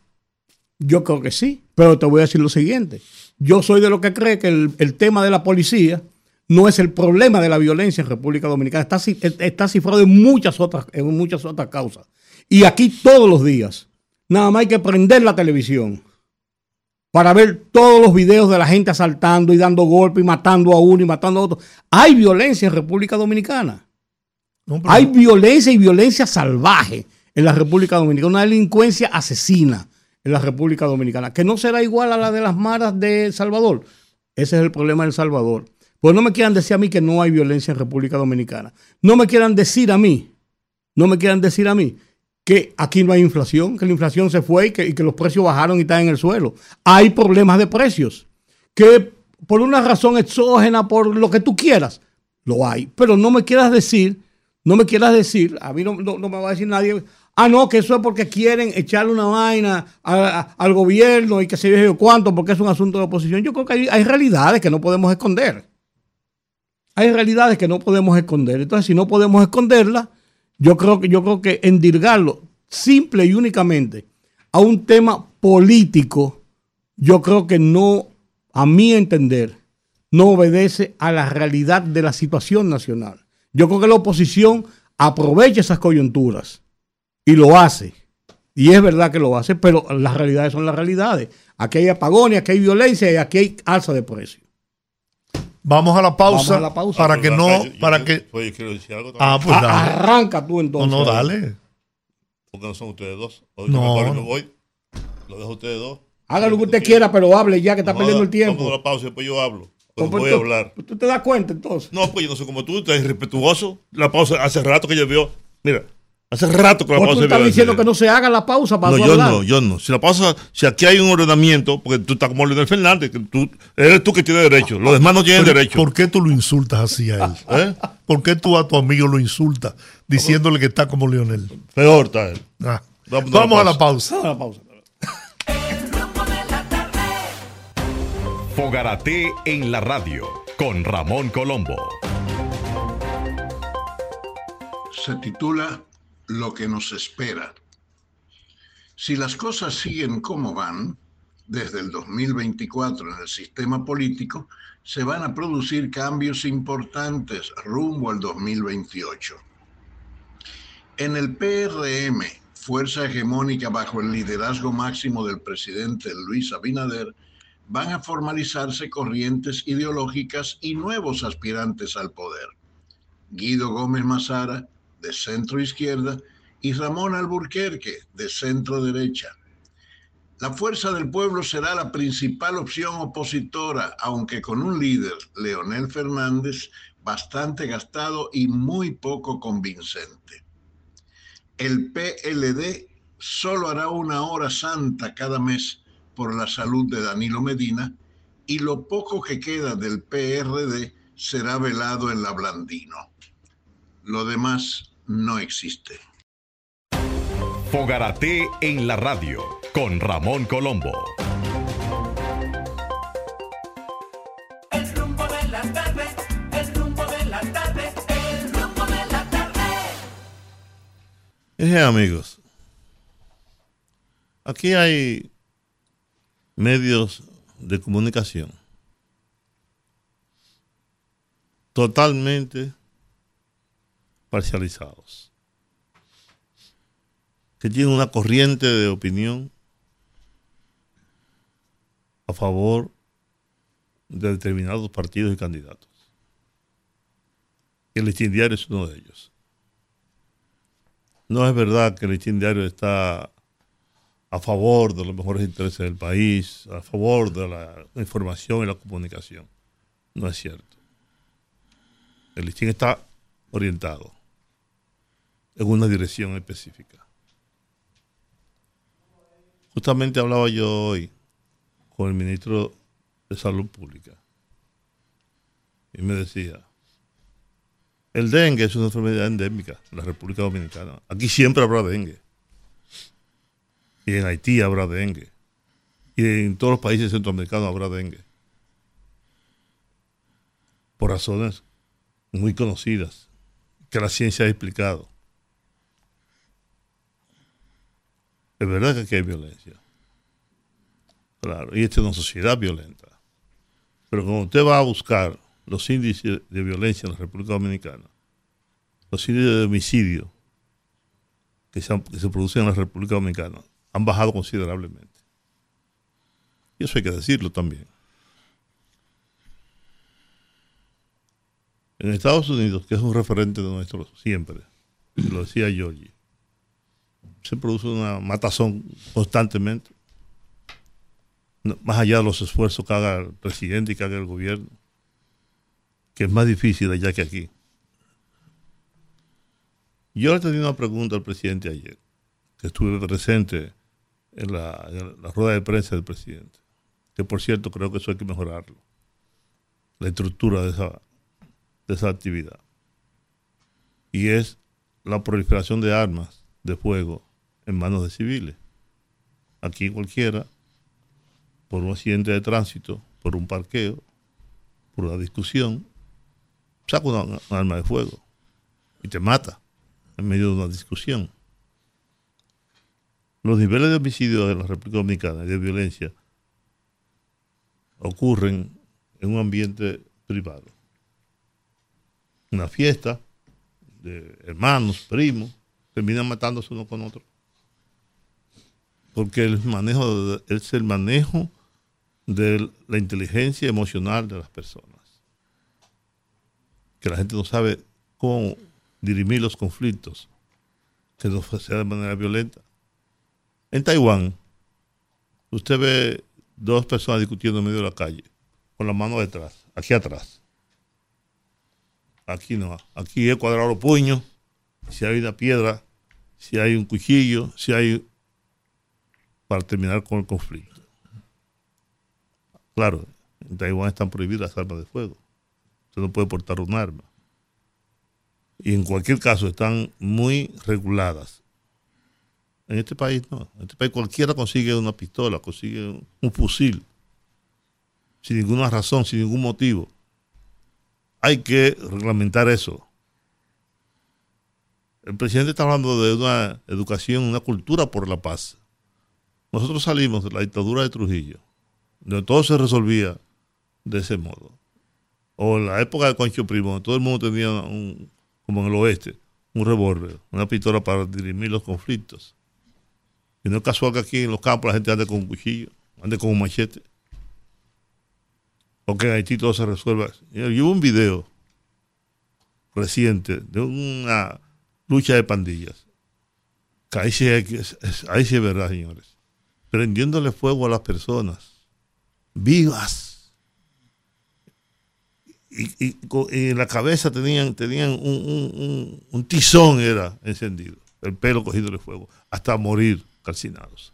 Yo creo que sí, pero te voy a decir lo siguiente. Yo soy de lo que cree que el, tema de la policía no es el problema de la violencia en República Dominicana. Está, está cifrado en muchas, otras, en muchas otras causas. Y aquí todos los días, nada más hay que prender la televisión para ver todos los videos de la gente asaltando y dando golpes y matando a uno y matando a otro. Hay violencia en República Dominicana. Hay violencia y violencia salvaje en la República Dominicana, una delincuencia asesina en la República Dominicana, que no será igual a la de las maras de El Salvador. Ese es el problema de El Salvador. Pues no me quieran decir a mí que no hay violencia en República Dominicana. No me quieran decir a mí, no me quieran decir a mí que aquí no hay inflación, que la inflación se fue y que, los precios bajaron y están en el suelo. Hay problemas de precios, que por una razón exógena, por lo que tú quieras, lo hay. Pero no me quieras decir, no me quieras decir, a mí no, no me va a decir nadie, Ah, no, que eso es porque quieren echarle una vaina al gobierno y que se yo cuánto, porque es un asunto de oposición. Yo creo que hay, realidades que no podemos esconder. Hay realidades que no podemos esconder. Entonces, si no podemos esconderlas, yo creo que, yo creo que endirgarlo simple y únicamente a un tema político, yo creo que no, a mi entender, no obedece a la realidad de la situación nacional. Yo creo que la oposición aprovecha esas coyunturas y lo hace. Y es verdad que lo hace, pero las realidades son las realidades. Aquí hay apagones, aquí hay violencia y aquí hay alza de precio. Vamos a la pausa, para que no, para que... Ah, pues dale. Arranca tú entonces. No, no, dale. Porque no son ustedes dos. no. Me voy. Lo dejo ustedes dos. Haga lo que usted quiera, pero hable ya que está perdiendo el tiempo. Vamos a la pausa y después yo hablo. Pues voy a hablar. ¿Tú te das cuenta entonces? No, pues yo no soy como tú, estás irrespetuoso. La pausa hace rato que yo veo. Mira, Hace rato que la pausa. tú estás diciendo que no se haga la pausa para No, yo no, yo no. Si la pausa, si aquí hay un ordenamiento, porque tú estás como Leonel Fernández, que tú, eres tú que tienes derecho, los demás no tienen derecho. ¿Por qué tú lo insultas así a él? ¿Eh? [LAUGHS] ¿Por qué tú a tu amigo lo insultas diciéndole que está como Leonel? Peor está él. Ah. Vamos, a la pausa. Vamos a la pausa. Fogarate en la radio con Ramón Colombo. Se titula lo que nos espera. Si las cosas siguen como van, desde el 2024 en el sistema político, se van a producir cambios importantes rumbo al 2028. En el PRM, fuerza hegemónica bajo el liderazgo máximo del presidente Luis Abinader, van a formalizarse corrientes ideológicas y nuevos aspirantes al poder. Guido Gómez Mazara, de centro izquierda, y Ramón Alburquerque, de centro derecha. La Fuerza del Pueblo será la principal opción opositora, aunque con un líder, Leonel Fernández, bastante gastado y muy poco convincente. El PLD solo hará una hora santa cada mes por la salud de Danilo Medina y lo poco que queda del PRD será velado en la Blandino. Lo demás no existe. Fogarate en la radio con Ramón Colombo. El rumbo de la tarde, el rumbo de la tarde, el rumbo de la tarde. amigos, aquí hay medios de comunicación totalmente parcializados, que tienen una corriente de opinión a favor de determinados partidos y candidatos. El listín diario es uno de ellos. No es verdad que el listín diario está a favor de los mejores intereses del país, a favor de la información y la comunicación. No es cierto. El listín está orientado en una dirección específica. Justamente hablaba yo hoy con el ministro de Salud Pública y me decía, el dengue es una enfermedad endémica en la República Dominicana. Aquí siempre habrá dengue. Y en Haití habrá dengue. Y en todos los países centroamericanos habrá dengue. Por razones muy conocidas que la ciencia ha explicado. Es verdad que aquí hay violencia. Claro, y esta es una sociedad violenta. Pero cuando usted va a buscar los índices de violencia en la República Dominicana, los índices de homicidio que se, producen en la República Dominicana han bajado considerablemente. Y eso hay que decirlo también. En Estados Unidos, que es un referente de nuestro siempre, lo decía Georgie, se produce una matazón constantemente, más allá de los esfuerzos que haga el presidente y que haga el gobierno, que es más difícil allá que aquí. Yo le tenía una pregunta al presidente ayer, que estuve presente en la, en la rueda de prensa del presidente, que por cierto creo que eso hay que mejorarlo, la estructura de esa de esa actividad. Y es la proliferación de armas de fuego en manos de civiles. Aquí cualquiera, por un accidente de tránsito, por un parqueo, por una discusión, saca una, arma de fuego y te mata en medio de una discusión. Los niveles de homicidio en la República Dominicana y de violencia ocurren en un ambiente privado una fiesta de hermanos, primos, terminan matándose uno con otro. Porque el manejo es el manejo de la inteligencia emocional de las personas. Que la gente no sabe cómo dirimir los conflictos, que no sea de manera violenta. En Taiwán, usted ve dos personas discutiendo en medio de la calle, con la mano detrás, aquí atrás. Aquí no. Aquí es cuadrar los puños. Si hay una piedra, si hay un cuchillo, si hay. Para terminar con el conflicto. Claro, en Taiwán están prohibidas las armas de fuego. Usted no puede portar un arma. Y en cualquier caso están muy reguladas. En este país no. En este país cualquiera consigue una pistola, consigue un fusil. Sin ninguna razón, sin ningún motivo hay que reglamentar eso. El presidente está hablando de una educación, una cultura por la paz. Nosotros salimos de la dictadura de Trujillo, donde todo se resolvía de ese modo. O en la época de Concho Primo, todo el mundo tenía, un, como en el oeste, un revólver, una pistola para dirimir los conflictos. Y no es casual que aquí en los campos la gente ande con un cuchillo, ande con un machete o que en Haití todo se resuelva. Yo hubo un video reciente de una lucha de pandillas. Que ahí sí, es, ahí sí es verdad, señores. Prendiéndole fuego a las personas vivas. Y, en la cabeza tenían, tenían un, un, tizón era encendido. el pelo cogido de fuego, hasta morir calcinados.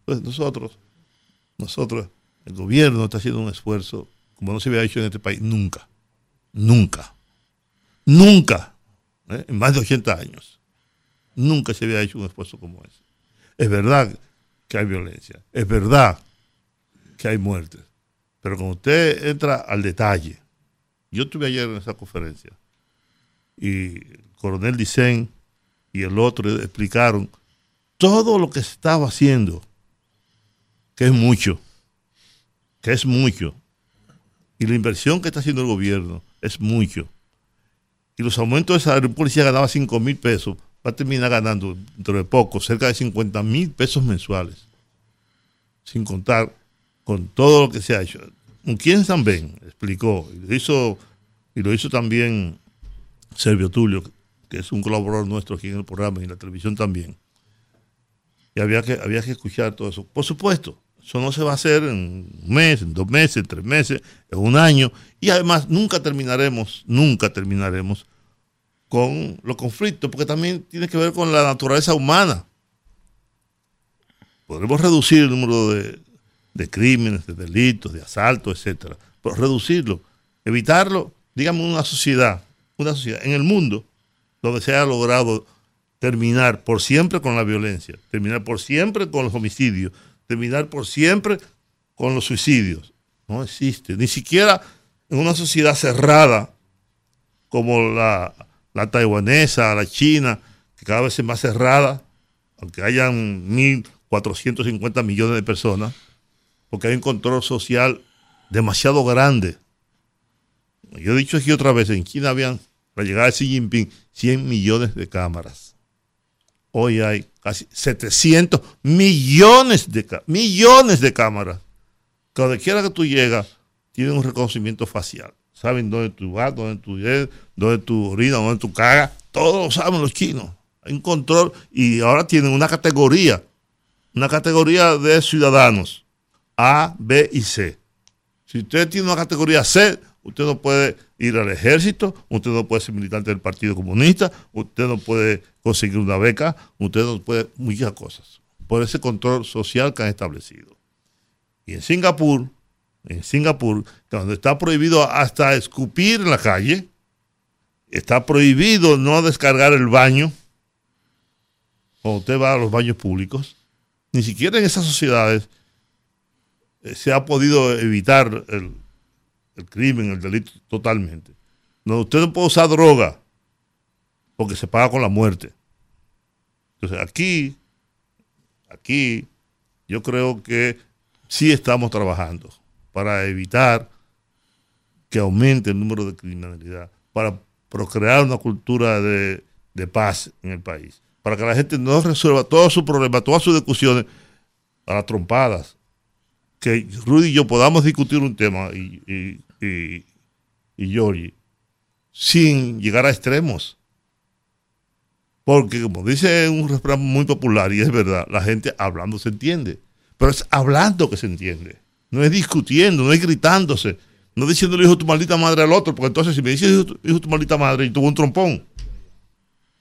Entonces nosotros, nosotros, el gobierno está haciendo un esfuerzo como no se había hecho en este país nunca, nunca, nunca, ¿eh? en más de 80 años, nunca se había hecho un esfuerzo como ese. Es verdad que hay violencia, es verdad que hay muertes, pero cuando usted entra al detalle, yo estuve ayer en esa conferencia y el coronel Dicen y el otro explicaron todo lo que se estaba haciendo, que es mucho, que es mucho, y la inversión que está haciendo el gobierno es mucho. Y los aumentos de salario, un policía ganaba 5 mil pesos, va a terminar ganando dentro de poco cerca de 50 mil pesos mensuales, sin contar con todo lo que se ha hecho. ¿Con quién también? Explicó, y lo hizo, y lo hizo también Servio Tulio, que es un colaborador nuestro aquí en el programa y en la televisión también. Y había que, había que escuchar todo eso. Por supuesto, eso no se va a hacer en un mes, en dos meses, en tres meses, en un año. Y además nunca terminaremos, nunca terminaremos con los conflictos, porque también tiene que ver con la naturaleza humana. Podremos reducir el número de, crímenes, de delitos, de asaltos, etcétera, pero reducirlo, evitarlo, digamos, una sociedad, una sociedad en el mundo donde se ha logrado terminar por siempre con la violencia, terminar por siempre con los homicidios, terminar por siempre con los suicidios. No existe, ni siquiera en una sociedad cerrada como la, la taiwanesa, la china, que cada vez es más cerrada, aunque hayan 1.450 millones de personas, porque hay un control social demasiado grande. Yo he dicho aquí otra vez, en China habían, para llegar a Xi Jinping, 100 millones de cámaras. Hoy hay casi 700 millones de, millones de cámaras. Cada quiera que tú llegas, tienen un reconocimiento facial. Saben dónde tú vas, dónde tú llegas, dónde tú orinas, dónde tú cagas. Todos lo saben los chinos. Hay un control y ahora tienen una categoría, una categoría de ciudadanos. A, B y C. Si usted tiene una categoría C, usted no puede ir al ejército, usted no puede ser militante del Partido Comunista, usted no puede conseguir una beca, usted no puede muchas cosas, por ese control social que han establecido. Y en Singapur, en Singapur, donde está prohibido hasta escupir en la calle, está prohibido no descargar el baño, cuando usted va a los baños públicos, ni siquiera en esas sociedades eh, se ha podido evitar el, el crimen, el delito totalmente. No, usted no puede usar droga porque se paga con la muerte. Entonces aquí, aquí, yo creo que sí estamos trabajando para evitar que aumente el número de criminalidad, para procrear una cultura de, de paz en el país, para que la gente no resuelva todos sus problemas, todas sus discusiones a las trompadas, que Rudy y yo podamos discutir un tema y, y, y, y sin llegar a extremos. Porque como dice un refrán muy popular, y es verdad, la gente hablando se entiende. Pero es hablando que se entiende. No es discutiendo, no es gritándose. No diciéndole hijo tu maldita madre al otro, porque entonces si me dices hijo, hijo tu maldita madre y tuvo un trompón.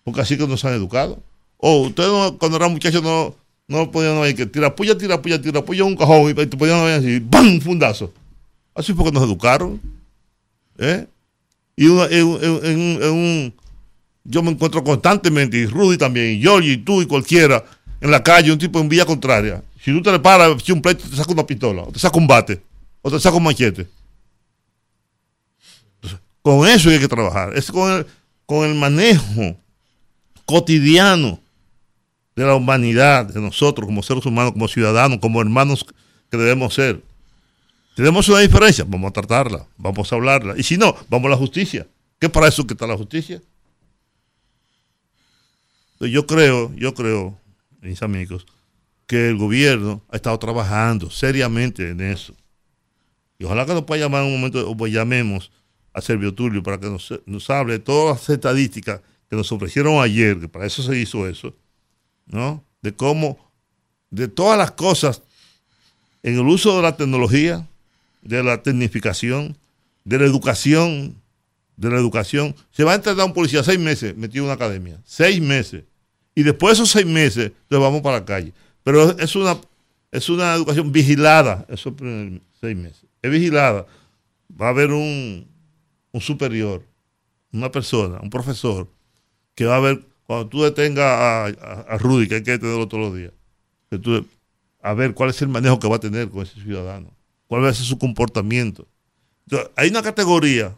Porque así que nos han educado. O ustedes cuando eran muchachos no, no podían hay que tirar puya, tira puya, tira puya un cajón y te podían no así, ¡bam! fundazo. Así fue que nos educaron. ¿eh? Y un, yo me encuentro constantemente, y Rudy también, y Georgie, y tú y cualquiera, en la calle, un tipo en vía contraria. Si tú te le paras, si un pleito, te saca una pistola, o te saca un bate, o te saca un machete. Con eso hay que trabajar. Es con el, con el manejo cotidiano de la humanidad, de nosotros como seres humanos, como ciudadanos, como hermanos que debemos ser. Tenemos una diferencia, vamos a tratarla, vamos a hablarla. Y si no, vamos a la justicia. ¿Qué para eso que está la justicia? Yo creo, yo creo, mis amigos, que el gobierno ha estado trabajando seriamente en eso. Y ojalá que nos pueda llamar en un momento, o pues llamemos a Servio Tulio para que nos, nos hable de todas las estadísticas que nos ofrecieron ayer, que para eso se hizo eso, ¿no? De cómo, de todas las cosas en el uso de la tecnología, de la tecnificación, de la educación, de la educación. Se va a entrenar un policía seis meses metido en una academia. Seis meses. Y después de esos seis meses, nos vamos para la calle. Pero es una, es una educación vigilada, esos seis meses. Es vigilada. Va a haber un, un superior, una persona, un profesor, que va a ver, cuando tú detengas a, a- Rudy, que hay que detenerlo todos los días, que tú- a ver cuál es el manejo que va a tener con ese ciudadano, cuál va a ser su comportamiento. Entonces, hay una categoría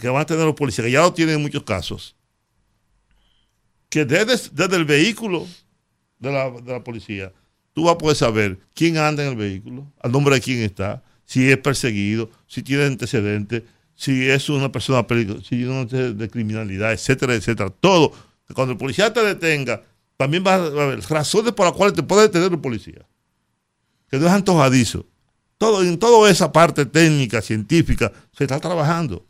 que van a tener los policías, que ya lo tienen en muchos casos, que desde, desde el vehículo de la, de la policía, tú vas a poder saber quién anda en el vehículo, al nombre de quién está, si es perseguido, si tiene antecedentes, si es una persona peligrosa, si tiene un antecedente de criminalidad, etcétera, etcétera. Todo. Cuando el policía te detenga, también va a haber razones por las cuales te puede detener el policía. Que no es antojadizo. Todo, en toda esa parte técnica, científica, se está trabajando.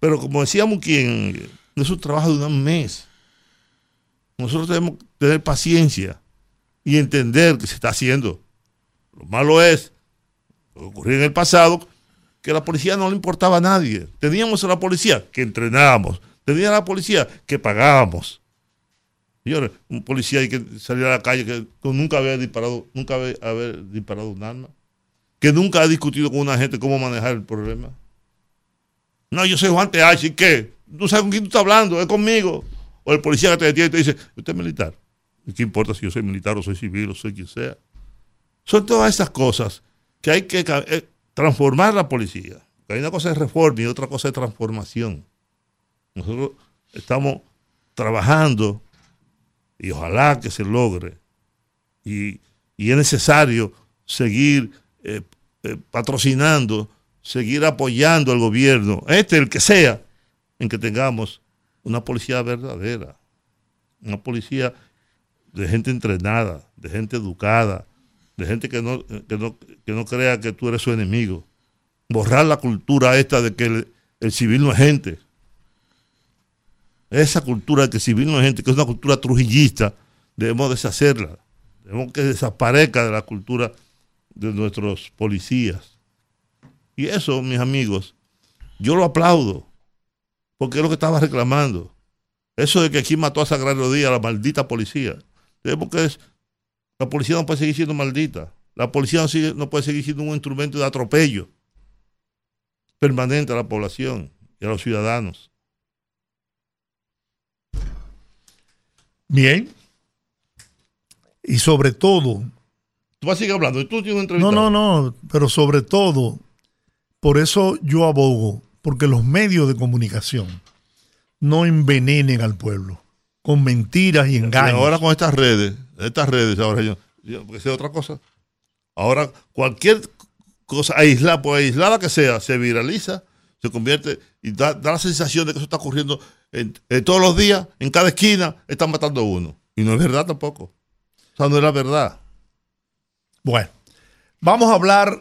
Pero como decíamos quien, no es un trabajo de un mes. Nosotros tenemos que tener paciencia y entender que se está haciendo. Lo malo es, lo que ocurrió en el pasado, que a la policía no le importaba a nadie. Teníamos a la policía que entrenábamos, tenía a la policía que pagábamos. Señores, un policía que salir a la calle que nunca había disparado, nunca había disparado un arma, que nunca ha discutido con una gente cómo manejar el problema. No, yo soy Juan TH, ¿y qué? ¿Tú sabes con quién tú estás hablando? ¿Es conmigo? O el policía que te detiene y te dice, ¿usted es militar? ¿Y qué importa si yo soy militar o soy civil o soy quien sea? Son todas esas cosas que hay que eh, transformar la policía. Hay una cosa de reforma y otra cosa de transformación. Nosotros estamos trabajando y ojalá que se logre. Y, y es necesario seguir eh, eh, patrocinando, seguir apoyando al gobierno, este el que sea, en que tengamos una policía verdadera, una policía de gente entrenada, de gente educada, de gente que no, que no, que no crea que tú eres su enemigo. Borrar la cultura esta de que el, civil no es gente. Esa cultura de que el civil no es gente, que es una cultura trujillista, debemos deshacerla. Debemos que desaparezca de la cultura de nuestros policías. Y eso, mis amigos, yo lo aplaudo, porque es lo que estaba reclamando. Eso de que aquí mató a Sagrario Díaz, la maldita policía. Debemos que es, la policía no puede seguir siendo maldita. La policía no, sigue- no puede seguir siendo un instrumento de atropello permanente a la población y a los ciudadanos. Bien. Y sobre todo, Tú vas a seguir hablando. Tú tienes una entrevista. no, no, no, pero sobre todo, por eso yo abogo, porque los medios de comunicación no envenenen al pueblo con mentiras y Y engaños. ahora con estas redes, estas redes, ahora yo, yo porque sé otra cosa. Ahora cualquier cosa aislada, por aislada que sea, se viraliza, se convierte y da, da la sensación de que eso está ocurriendo en, en todos los días, en cada esquina, están matando a uno. Y no es verdad tampoco. O sea, no es la verdad. Bueno, vamos a hablar,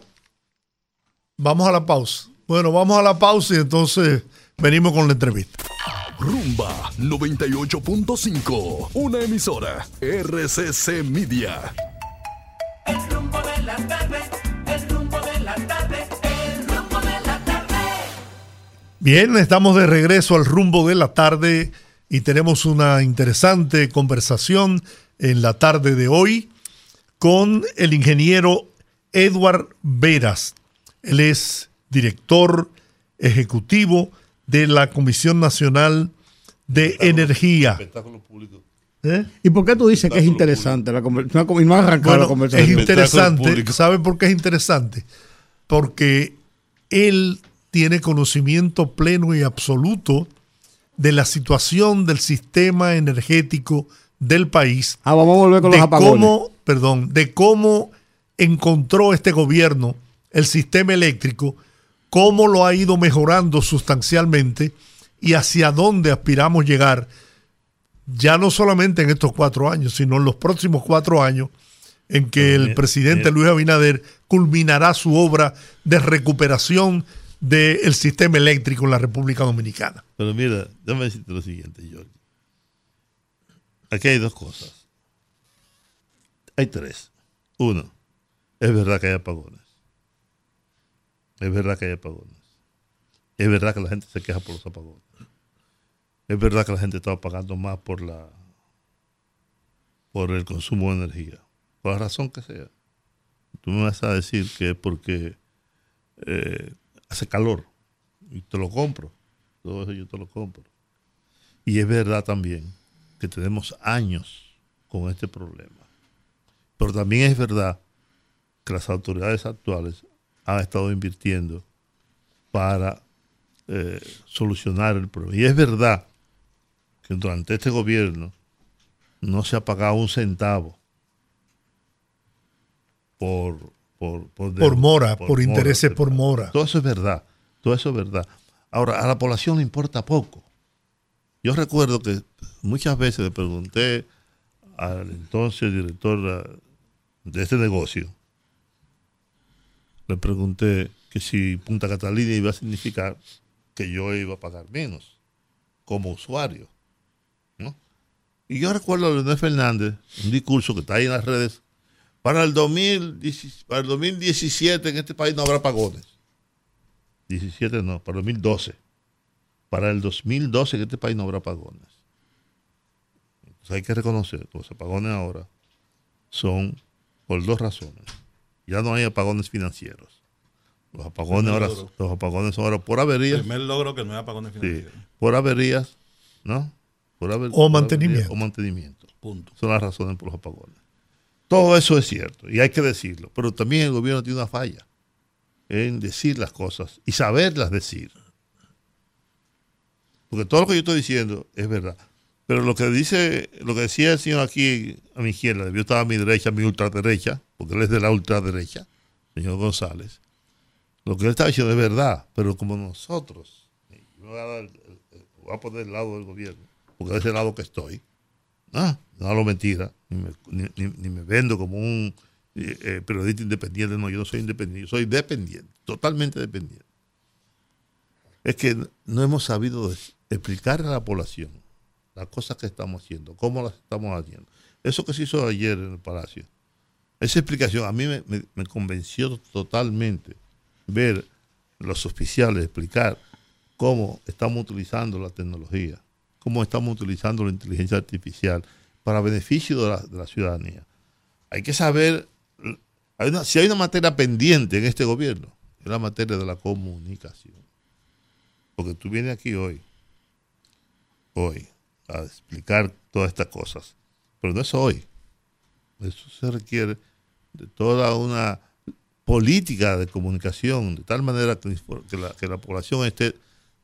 vamos a la pausa. Bueno, vamos a la pausa y entonces venimos con la entrevista. Rumba 98.5, una emisora RCC Media. El rumbo de la tarde, el rumbo de la tarde, el rumbo de la tarde. Bien, estamos de regreso al rumbo de la tarde y tenemos una interesante conversación en la tarde de hoy con el ingeniero Edward Veras. Él es director ejecutivo de la Comisión Nacional de Energía. Espectáculo público. ¿Eh? ¿Y por qué tú dices que es interesante la conversación? Y no has arrancado la Bueno, es conversación. interesante. ¿Sabe por qué es interesante? Porque él tiene conocimiento pleno y absoluto de la situación del sistema energético del país, Ah, vamos a volver con de los apagones. cómo, perdón, de cómo encontró este gobierno el sistema eléctrico, cómo lo ha ido mejorando sustancialmente y hacia dónde aspiramos llegar, ya no solamente en estos cuatro años, sino en los próximos cuatro años, en que el presidente. Luis Abinader culminará su obra de recuperación del sistema eléctrico en la República Dominicana. Pero mira, déjame decirte lo siguiente, George. Aquí hay dos cosas. Hay tres. Uno, es verdad que hay apagones. Es verdad que hay apagones. Es verdad que la gente se queja por los apagones. Es verdad que la gente está pagando más por la por el consumo de energía, por la razón que sea. Tú me vas a decir que es porque eh, hace calor y te lo compro. Todo eso yo te lo compro. Y es verdad también que tenemos años con este problema. Pero también es verdad que las autoridades actuales han estado invirtiendo para eh, solucionar el problema. Y es verdad que durante este gobierno no se ha pagado un centavo por por, por, mora, por, intereses por mora. Todo eso es verdad, todo eso es verdad. Ahora, a la población le importa poco. Yo recuerdo que muchas veces le pregunté al entonces director de este negocio, le pregunté que si Punta Catalina iba a significar que yo iba a pagar menos como usuario. Y yo recuerdo a Leonel Fernández, un discurso que está ahí en las redes, para el, 2017 en este país no habrá pagones. 17 no, para el 2012. Para el 2012 en este país no habrá pagones. Entonces hay que reconocer que los apagones ahora son por dos razones. Ya no hay apagones financieros. Los apagones ahora, los apagones ahora por averías. El primer logro que no hay apagones financieros. por averías, ¿no? Por o mantenimiento. o mantenimiento. Punto. Son las razones por los apagones. Todo eso es cierto y hay que decirlo, pero también el gobierno tiene una falla en decir las cosas y saberlas decir. Porque todo lo que yo estoy diciendo es verdad. Pero lo que dice, lo que decía el señor aquí a mi izquierda, yo estaba a mi derecha, a mi ultraderecha, porque él es de la ultraderecha, señor González. Lo que él está diciendo es verdad, pero como nosotros, yo voy a, voy a poner el lado del gobierno, porque es el lado que estoy, Ah, no hablo mentira, ni me, vendo como un eh, eh, periodista independiente, no, yo no soy independiente, yo soy dependiente, totalmente dependiente. Es que no hemos sabido explicar a la población las cosas que estamos haciendo, cómo las estamos haciendo. Eso que se hizo ayer en el Palacio, esa explicación a mí me, convenció totalmente ver los oficiales explicar cómo estamos utilizando la tecnología cómo estamos utilizando la inteligencia artificial para beneficio de la, ciudadanía. Hay que saber, si hay una materia pendiente en este gobierno, es la materia de la comunicación. Porque tú vienes aquí hoy, hoy, a explicar todas estas cosas, pero no es hoy. Eso se requiere de toda una política de comunicación, de tal manera que la, que la población esté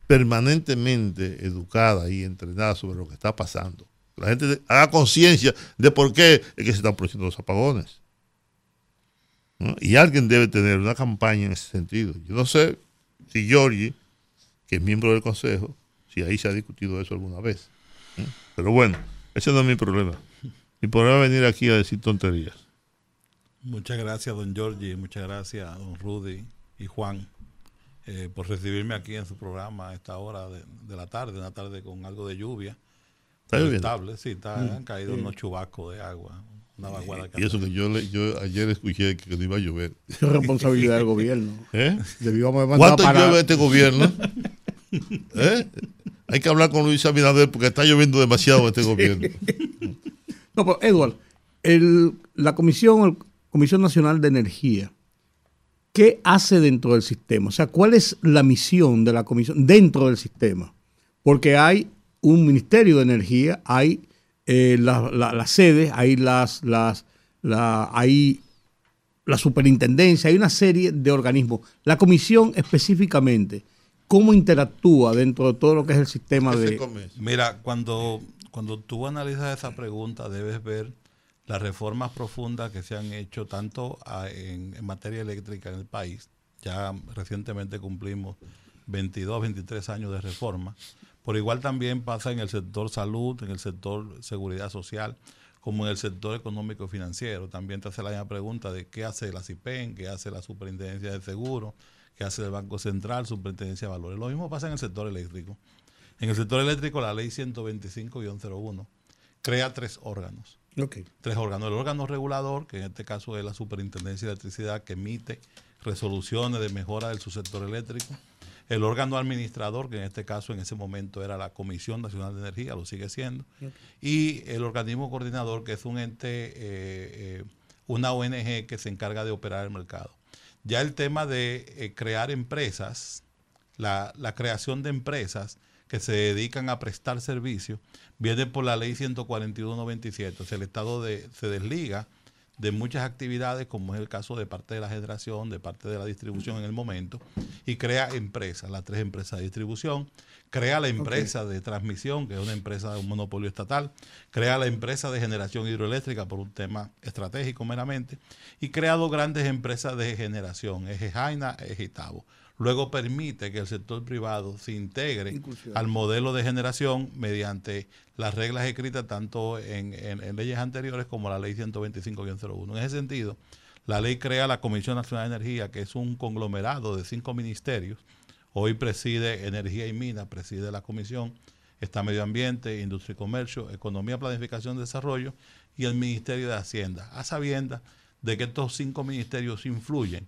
permanentemente educada y entrenada sobre lo que está pasando. La gente haga conciencia de por qué es que se están produciendo los apagones. Y alguien debe tener una campaña en ese sentido. Yo no sé si Giorgi, que es miembro del Consejo, si ahí se ha discutido eso alguna vez. Pero bueno, ese no es mi problema. Mi problema es venir aquí a decir tonterías. Muchas gracias, don Giorgi. Muchas gracias, don Rudy y Juan. Eh, por recibirme aquí en su programa a esta hora de, la tarde, una tarde con algo de lluvia. Está estable, sí, está, mm. han caído unos chubascos de agua. Una vaguada y eso que yo, yo ayer escuché que no iba a llover. Es responsabilidad del gobierno. [LAUGHS] ¿Eh? ¿Cuánto llueve este gobierno? [LAUGHS] ¿Eh? Hay que hablar con Luis Abinader porque está lloviendo demasiado este [LAUGHS] gobierno. no, pero Edward, el, la Comisión, Comisión Nacional de Energía ¿qué hace dentro del sistema? O sea, ¿cuál es la misión de la comisión dentro del sistema? Porque hay un Ministerio de Energía, hay eh, las sedes, hay las, las, la, hay la superintendencia, hay una serie de organismos. La comisión específicamente, ¿cómo interactúa dentro de todo lo que es el sistema de... Mira, cuando, cuando tú analizas esa pregunta, debes ver las reformas profundas que se han hecho tanto en, materia eléctrica en el país, ya recientemente cumplimos 22, 23 años de reforma, por igual también pasa en el sector salud, en el sector seguridad social, como en el sector económico y financiero. También te hace la misma pregunta de qué hace la CIPEN, qué hace la Superintendencia de Seguro, qué hace el Banco Central, Superintendencia de Valores. Lo mismo pasa en el sector eléctrico. En el sector eléctrico, la ley 125-01 crea tres órganos Tres órganos. El órgano regulador, que en este caso es la Superintendencia de Electricidad, que emite resoluciones de mejora del subsector eléctrico. el órgano administrador, que en este caso en ese momento era la Comisión Nacional de Energía, lo sigue siendo, y el organismo coordinador, que es un ente, eh, eh, una ONG que se encarga de operar el mercado. Ya el tema de eh, crear empresas, la, la creación de empresas que se dedican a prestar servicios, viene por la ley 141-97. O sea, el Estado de, se desliga de muchas actividades, como es el caso de parte de la generación, de parte de la distribución en el momento, y crea empresas, las tres empresas de distribución, crea la empresa de transmisión, que es una empresa de un monopolio estatal, crea la empresa de generación hidroeléctrica por un tema estratégico meramente, y crea dos grandes empresas de generación, Eje Jaina, Eje Itabo luego permite que el sector privado se integre al modelo de generación mediante las reglas escritas tanto en, leyes anteriores como la ley 125-01. En ese sentido, la ley crea la Comisión Nacional de Energía, que es un conglomerado de cinco ministerios. Hoy preside Energía y Minas, preside la comisión, está Medio Ambiente, Industria y Comercio, Economía, Planificación y Desarrollo y el Ministerio de Hacienda, a sabiendas de que estos cinco ministerios influyen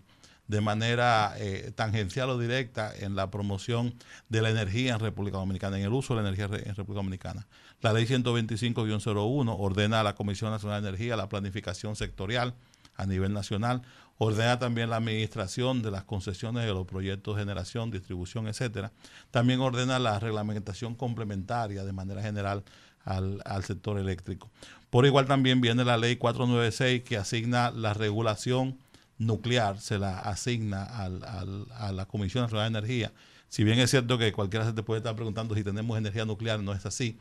de manera eh, tangencial o directa en la promoción de la energía en República Dominicana, en el uso de la energía en República Dominicana. La ley 125-01 ordena a la Comisión Nacional de Energía la planificación sectorial a nivel nacional, ordena también la administración de las concesiones de los proyectos de generación, distribución, etcétera. También ordena la reglamentación complementaria de manera general al, al sector eléctrico. Por igual también viene la ley 496 que asigna la regulación nuclear se la asigna al, a la Comisión Nacional de Energía. Si bien es cierto que cualquiera se te puede estar preguntando si tenemos energía nuclear, no es así.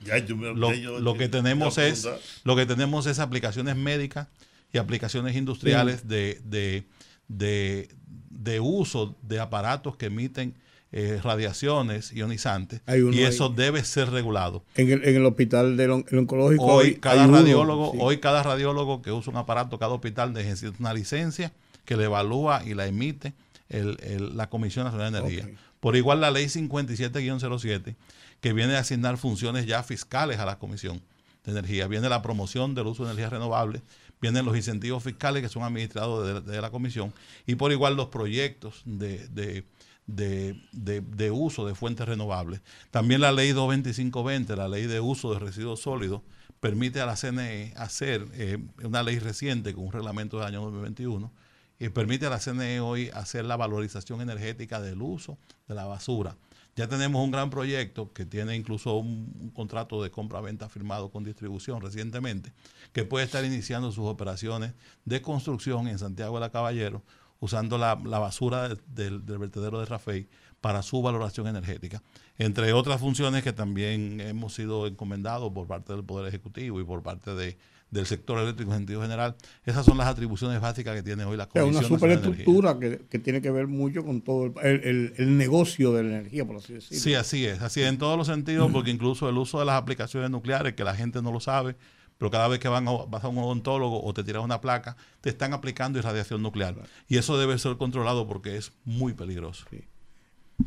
lo, que tenemos es lo que tenemos es aplicaciones médicas y aplicaciones industriales de, de, de, uso de aparatos que emiten eh, radiaciones ionizantes y eso debe ser regulado. En el, en el hospital del oncológico hoy cada radiólogo, hoy cada radiólogo que usa un aparato, cada hospital necesita una licencia que le evalúa y la emite la Comisión Nacional de Energía. Por igual la ley 57-07, que viene a asignar funciones ya fiscales a la Comisión de Energía. Viene la promoción del uso de energías renovables, vienen los incentivos fiscales que son administrados de, la Comisión y por igual los proyectos de, de, uso de fuentes renovables. También la ley 22520, la ley de uso de residuos sólidos, permite a la CNE hacer eh, una ley reciente con un reglamento del año 2021 y permite a la CNE hoy hacer la valorización energética del uso de la basura. Ya tenemos un gran proyecto que tiene incluso un, contrato de compra-venta firmado con distribución recientemente, que puede estar iniciando sus operaciones de construcción en Santiago de la Caballero, usando la, basura del, del, vertedero de Rafey para su valoración energética. Entre otras funciones que también hemos sido encomendados por parte del Poder Ejecutivo y por parte de, del sector eléctrico en sentido general. Esas son las atribuciones básicas que tiene hoy la Comisión. Es una superestructura que, que, tiene que ver mucho con todo el, el, negocio de la energía, por así decirlo. Sí, así es, así es en todos los sentidos, porque incluso el uso de las aplicaciones nucleares, que la gente no lo sabe, pero cada vez que van a, vas a un odontólogo o te tiras una placa, te están aplicando irradiación nuclear. Y eso debe ser controlado porque es muy peligroso.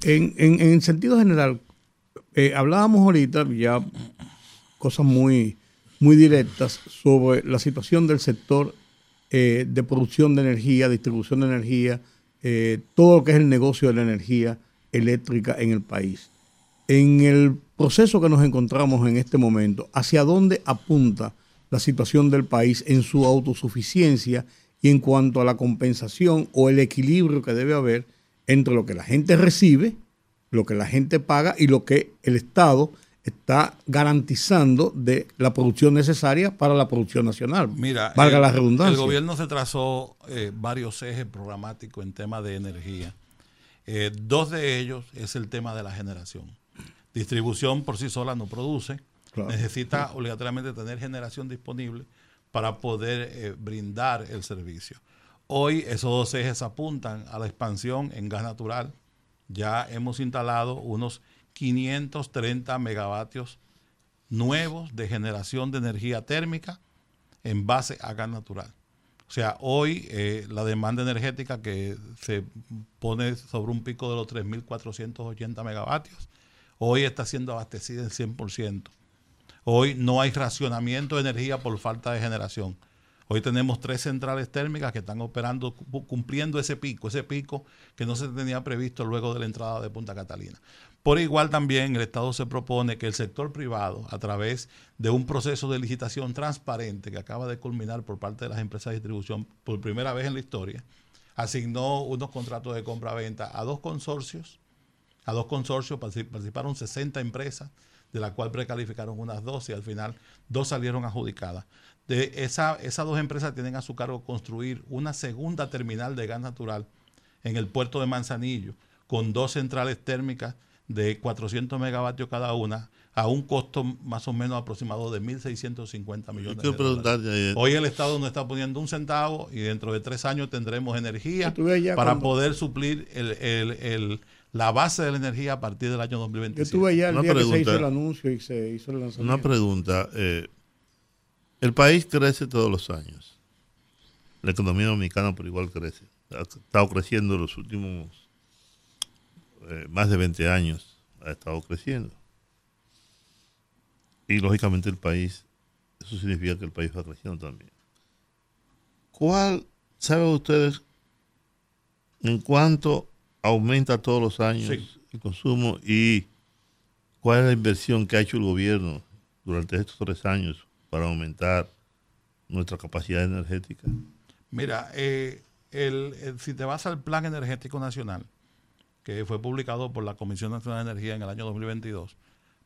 En, en, en sentido general, eh, hablábamos ahorita ya cosas muy muy directas sobre la situación del sector eh, de producción de energía, distribución de energía, eh, todo lo que es el negocio de la energía eléctrica en el país. En el proceso que nos encontramos en este momento, ¿hacia dónde apunta la situación del país en su autosuficiencia y en cuanto a la compensación o el equilibrio que debe haber entre lo que la gente recibe, lo que la gente paga y lo que el Estado está garantizando de la producción necesaria para la producción nacional. Mira, valga la redundancia. El gobierno se trazó eh, varios ejes programáticos en tema de energía. Eh, dos de ellos es el tema de la generación. Distribución por sí sola no produce, necesita obligatoriamente tener generación disponible para poder eh, brindar el servicio. Hoy esos dos ejes apuntan a la expansión en gas natural. Ya hemos instalado unos 530 megavatios nuevos de generación de energía térmica en base a gas natural. O sea, hoy eh, la demanda energética que se pone sobre un pico de los 3.480 megavatios, hoy está siendo abastecida en 100%. Hoy no hay racionamiento de energía por falta de generación. Hoy tenemos tres centrales térmicas que están operando, cu- cumpliendo ese pico, ese pico que no se tenía previsto luego de la entrada de Punta Catalina. Por igual también el Estado se propone que el sector privado, a través de un proceso de licitación transparente que acaba de culminar por parte de las empresas de distribución por primera vez en la historia, asignó unos contratos de compra-venta a dos consorcios a dos consorcios, partici- participaron 60 empresas, de las cuales precalificaron unas 12 y al final dos salieron adjudicadas. De esa, esas dos empresas tienen a su cargo construir una segunda terminal de gas natural en el puerto de Manzanillo, con dos centrales térmicas de 400 megavatios cada una, a un costo más o menos aproximado de 1.650 millones de dólares. Hoy el Estado no está poniendo un centavo y dentro de tres años tendremos energía para cuando- poder suplir el- el- el- la base de la energía a partir del año Yo 2027. estuve allá el Una día que se pregunta. hizo el anuncio y se hizo el lanzamiento. Una pregunta. eh, el país crece todos los años. La economía dominicana por igual crece. Ha estado creciendo los últimos eh, más de 20 años. Ha estado creciendo. Y lógicamente el país, eso significa que el país va creciendo también. ¿Cuál, saben ustedes, en cuánto aumenta todos los años Sí. el consumo y cuál es la inversión que ha hecho el gobierno durante estos tres años para aumentar nuestra capacidad energética? Mira, eh, el- el- si te vas al Plan Energético Nacional, que fue publicado por la Comisión Nacional de Energía en el año 2022,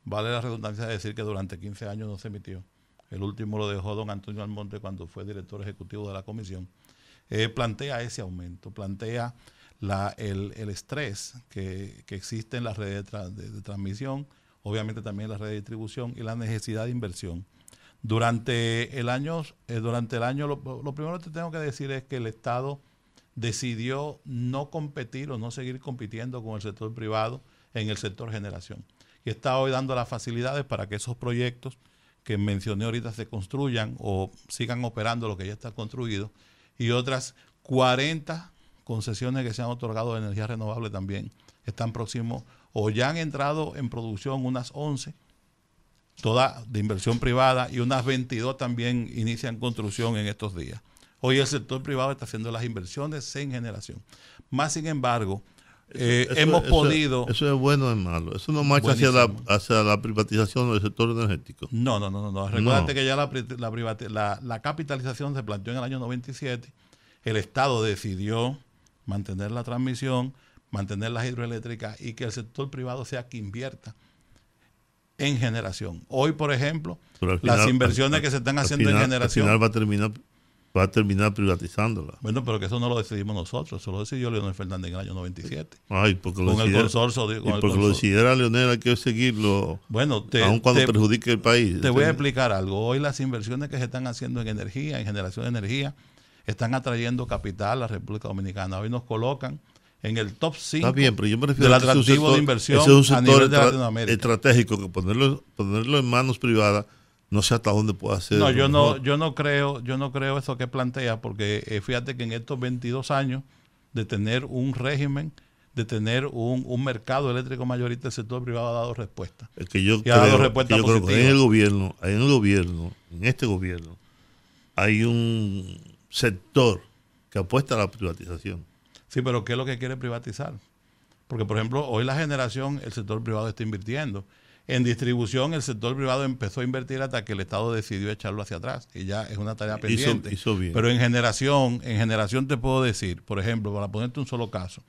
vale la redundancia de decir que durante 15 años no se emitió. El último lo dejó don Antonio Almonte cuando fue director ejecutivo de la comisión. Eh, plantea ese aumento, plantea la, el, el estrés que, que existe en las redes de, tra- de- de transmisión, obviamente también en las redes de distribución y la necesidad de inversión. Durante el año, eh, durante el año lo, lo primero que te tengo que decir es que el Estado decidió no competir o no seguir compitiendo con el sector privado en el sector generación. Y está hoy dando las facilidades para que esos proyectos que mencioné ahorita se construyan o sigan operando lo que ya está construido y otras 40 concesiones que se han otorgado de energía renovable también están próximos o ya han entrado en producción unas 11 todas de inversión privada y unas 22 también inician construcción en estos días. Hoy el sector privado está haciendo las inversiones en generación. Más sin embargo, eh, Eso- hemos eso- podido... Eso es bueno o es malo. Eso no marcha hacia la, hacia la privatización del sector energético. No, no, no, no. No. que ya la, la, capitalización se planteó en el año 97. El Estado decidió mantener la transmisión, mantener las hidroeléctricas y que el sector privado sea que invierta en generación. Hoy, por ejemplo, las final- inversiones al- que se están haciendo final- en generación... Al final va a terminar, va a terminar privatizándola. Bueno, pero que eso no lo decidimos nosotros, eso lo decidió Leonel Fernández en el año 97. Ay, porque lo Con el consorcio de- con y el porque lo decidiera Leonel, hay que seguirlo, Bueno, te, aun cuando te- perjudique el país. Te voy a explicar algo. Hoy las inversiones que se están haciendo en energía, en generación de energía, están atrayendo capital a la República Dominicana. Hoy nos colocan en el top 5 Está bien, pero yo me refiero del a atractivo de inversión ese es un a nivel de Latinoamérica. estratégico que ponerlo, ponerlo en manos privadas no sé hasta dónde puede hacer. No, yo no, yo no creo, yo no creo eso que plantea, porque eh, fíjate que en estos 22 años de tener un régimen, de tener un, un mercado eléctrico mayorista, el sector privado ha dado respuesta. Es que yo y ha dado respuesta que yo creo que en el gobierno, en el gobierno, en este gobierno, hay un sector que apuesta a la privatización. Sí, pero ¿qué es lo que quiere privatizar? Porque, por ejemplo, hoy la generación, el sector privado está invirtiendo. En distribución, el sector privado empezó a invertir hasta que el Estado decidió echarlo hacia atrás, y ya es una tarea pendiente. hizo bien. Pero en generación, en generación te puedo decir, por ejemplo, para ponerte un solo caso,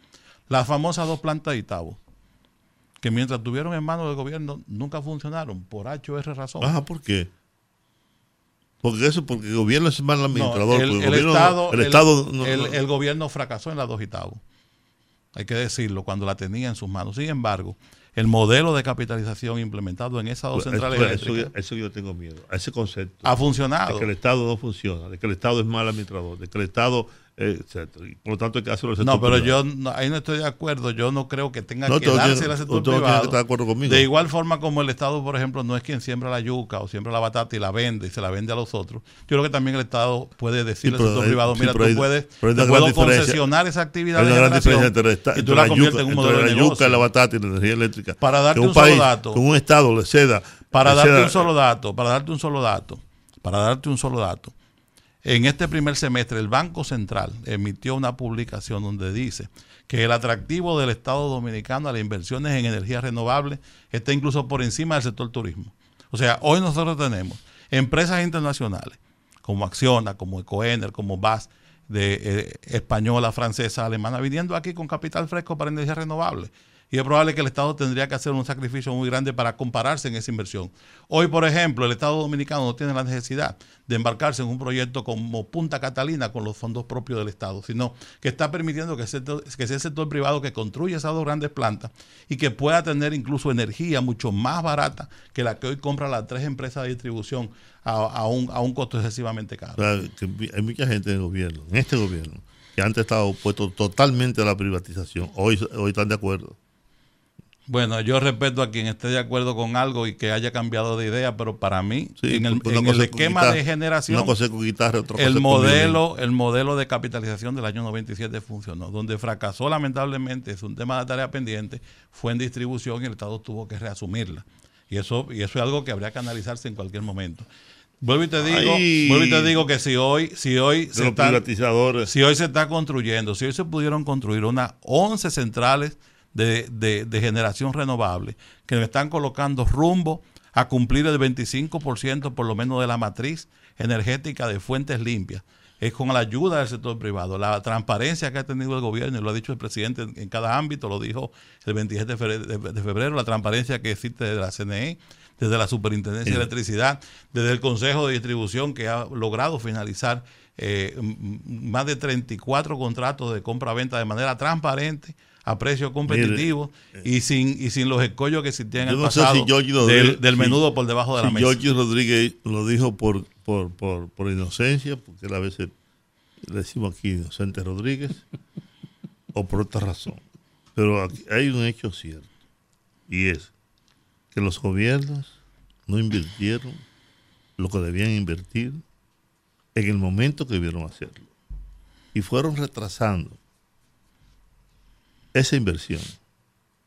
las famosas dos plantas de Itabo, que mientras tuvieron en manos del gobierno nunca funcionaron, por H o R razón. Ajá, ¿por qué? Porque eso, porque el gobierno es mal No, administrador. el, gobierno no- Estado, el el- Estado no- el- no- el gobierno fracasó en las dos Itabo. Hay que decirlo, cuando la tenía en sus manos. Sin embargo, el modelo de capitalización implementado en esas dos Eso- centrales eso, eléctricas eso yo tengo miedo, a ese concepto. ha de funcionado. que el Estado no funciona, de que el Estado es mal administrador, de que el Estado, eh. Y por lo tanto hay que hacerlo sector No, pero privado. yo no- ahí no estoy de acuerdo. Yo no creo que tenga No, que darse al sector que privado. estar de acuerdo conmigo. De igual forma como el Estado, por ejemplo, no es quien siembra la yuca o siembra la batata y la vende y se la vende a los otros. Yo creo que también el Estado puede decirle Sí, al sector hay- privado, sí, mira, pero tú hay- puedes, te puedo concesionar esa actividad Hay de una gran diferencia entre, y tú entre la conviertes yuca, en un entre modelo de la yuca, la batata y la energía eléctrica. Para darte un solo dato. Que un Estado le ceda. Para le darte ceda- un solo dato, para darte un solo dato, para darte un solo dato. En este primer semestre el Banco Central emitió una publicación donde dice que el atractivo del Estado dominicano a las inversiones en energías renovables está incluso por encima del sector turismo. O sea, hoy nosotros tenemos empresas internacionales como Acciona, como Ecoener, como BAS, de eh, española, francesa, alemana, viniendo aquí con capital fresco para energías renovables y es probable que el Estado tendría que hacer un sacrificio muy grande para compararse en esa inversión. Hoy, por ejemplo, el Estado dominicano no tiene la necesidad de embarcarse en un proyecto como Punta Catalina con los fondos propios del Estado, sino que está permitiendo que sea, el sector privado que construya esas dos grandes plantas y que pueda tener incluso energía mucho más barata que la que hoy compran las tres empresas de distribución a, un, a un costo excesivamente caro. hay mucha gente en el gobierno, en este gobierno, que antes estaba opuesto totalmente a la privatización. Hoy, hoy están de acuerdo. Bueno, yo respeto a quien esté de acuerdo con algo y que haya cambiado de idea, pero para mí, en el, esquema de generación, el modelo, el modelo de capitalización del año 97 funcionó. Donde fracasó lamentablemente, es un tema de tarea pendiente, fue en distribución y el Estado tuvo que reasumirla. Y eso, y eso es algo que habría que analizarse en cualquier momento. Vuelvo y te digo, vuelvo y te digo que si hoy, si hoy se está, si hoy se está construyendo, si hoy se pudieron construir unas 11 centrales de, generación renovable que me están colocando rumbo a cumplir el 25% por lo menos de la matriz energética de fuentes limpias. Es con la ayuda del sector privado. La transparencia que ha tenido el gobierno, y lo ha dicho el presidente en, cada ámbito, lo dijo el 27 de febrero, la transparencia que existe desde la CNE, desde la Superintendencia de Electricidad, desde el Consejo de Distribución que ha logrado finalizar eh, más de 34 contratos de compra-venta de manera transparente a precio competitivo y sin y sin los escollos que existían en el pasado del, menudo por debajo de la mesa. George Rodríguez lo dijo por, por, por, por inocencia, porque a veces le decimos aquí inocente Rodríguez, o por otra razón. Pero aquí hay un hecho cierto, y es que los gobiernos no invirtieron lo que debían invertir en el momento que debieron hacerlo. Y fueron retrasando esa inversión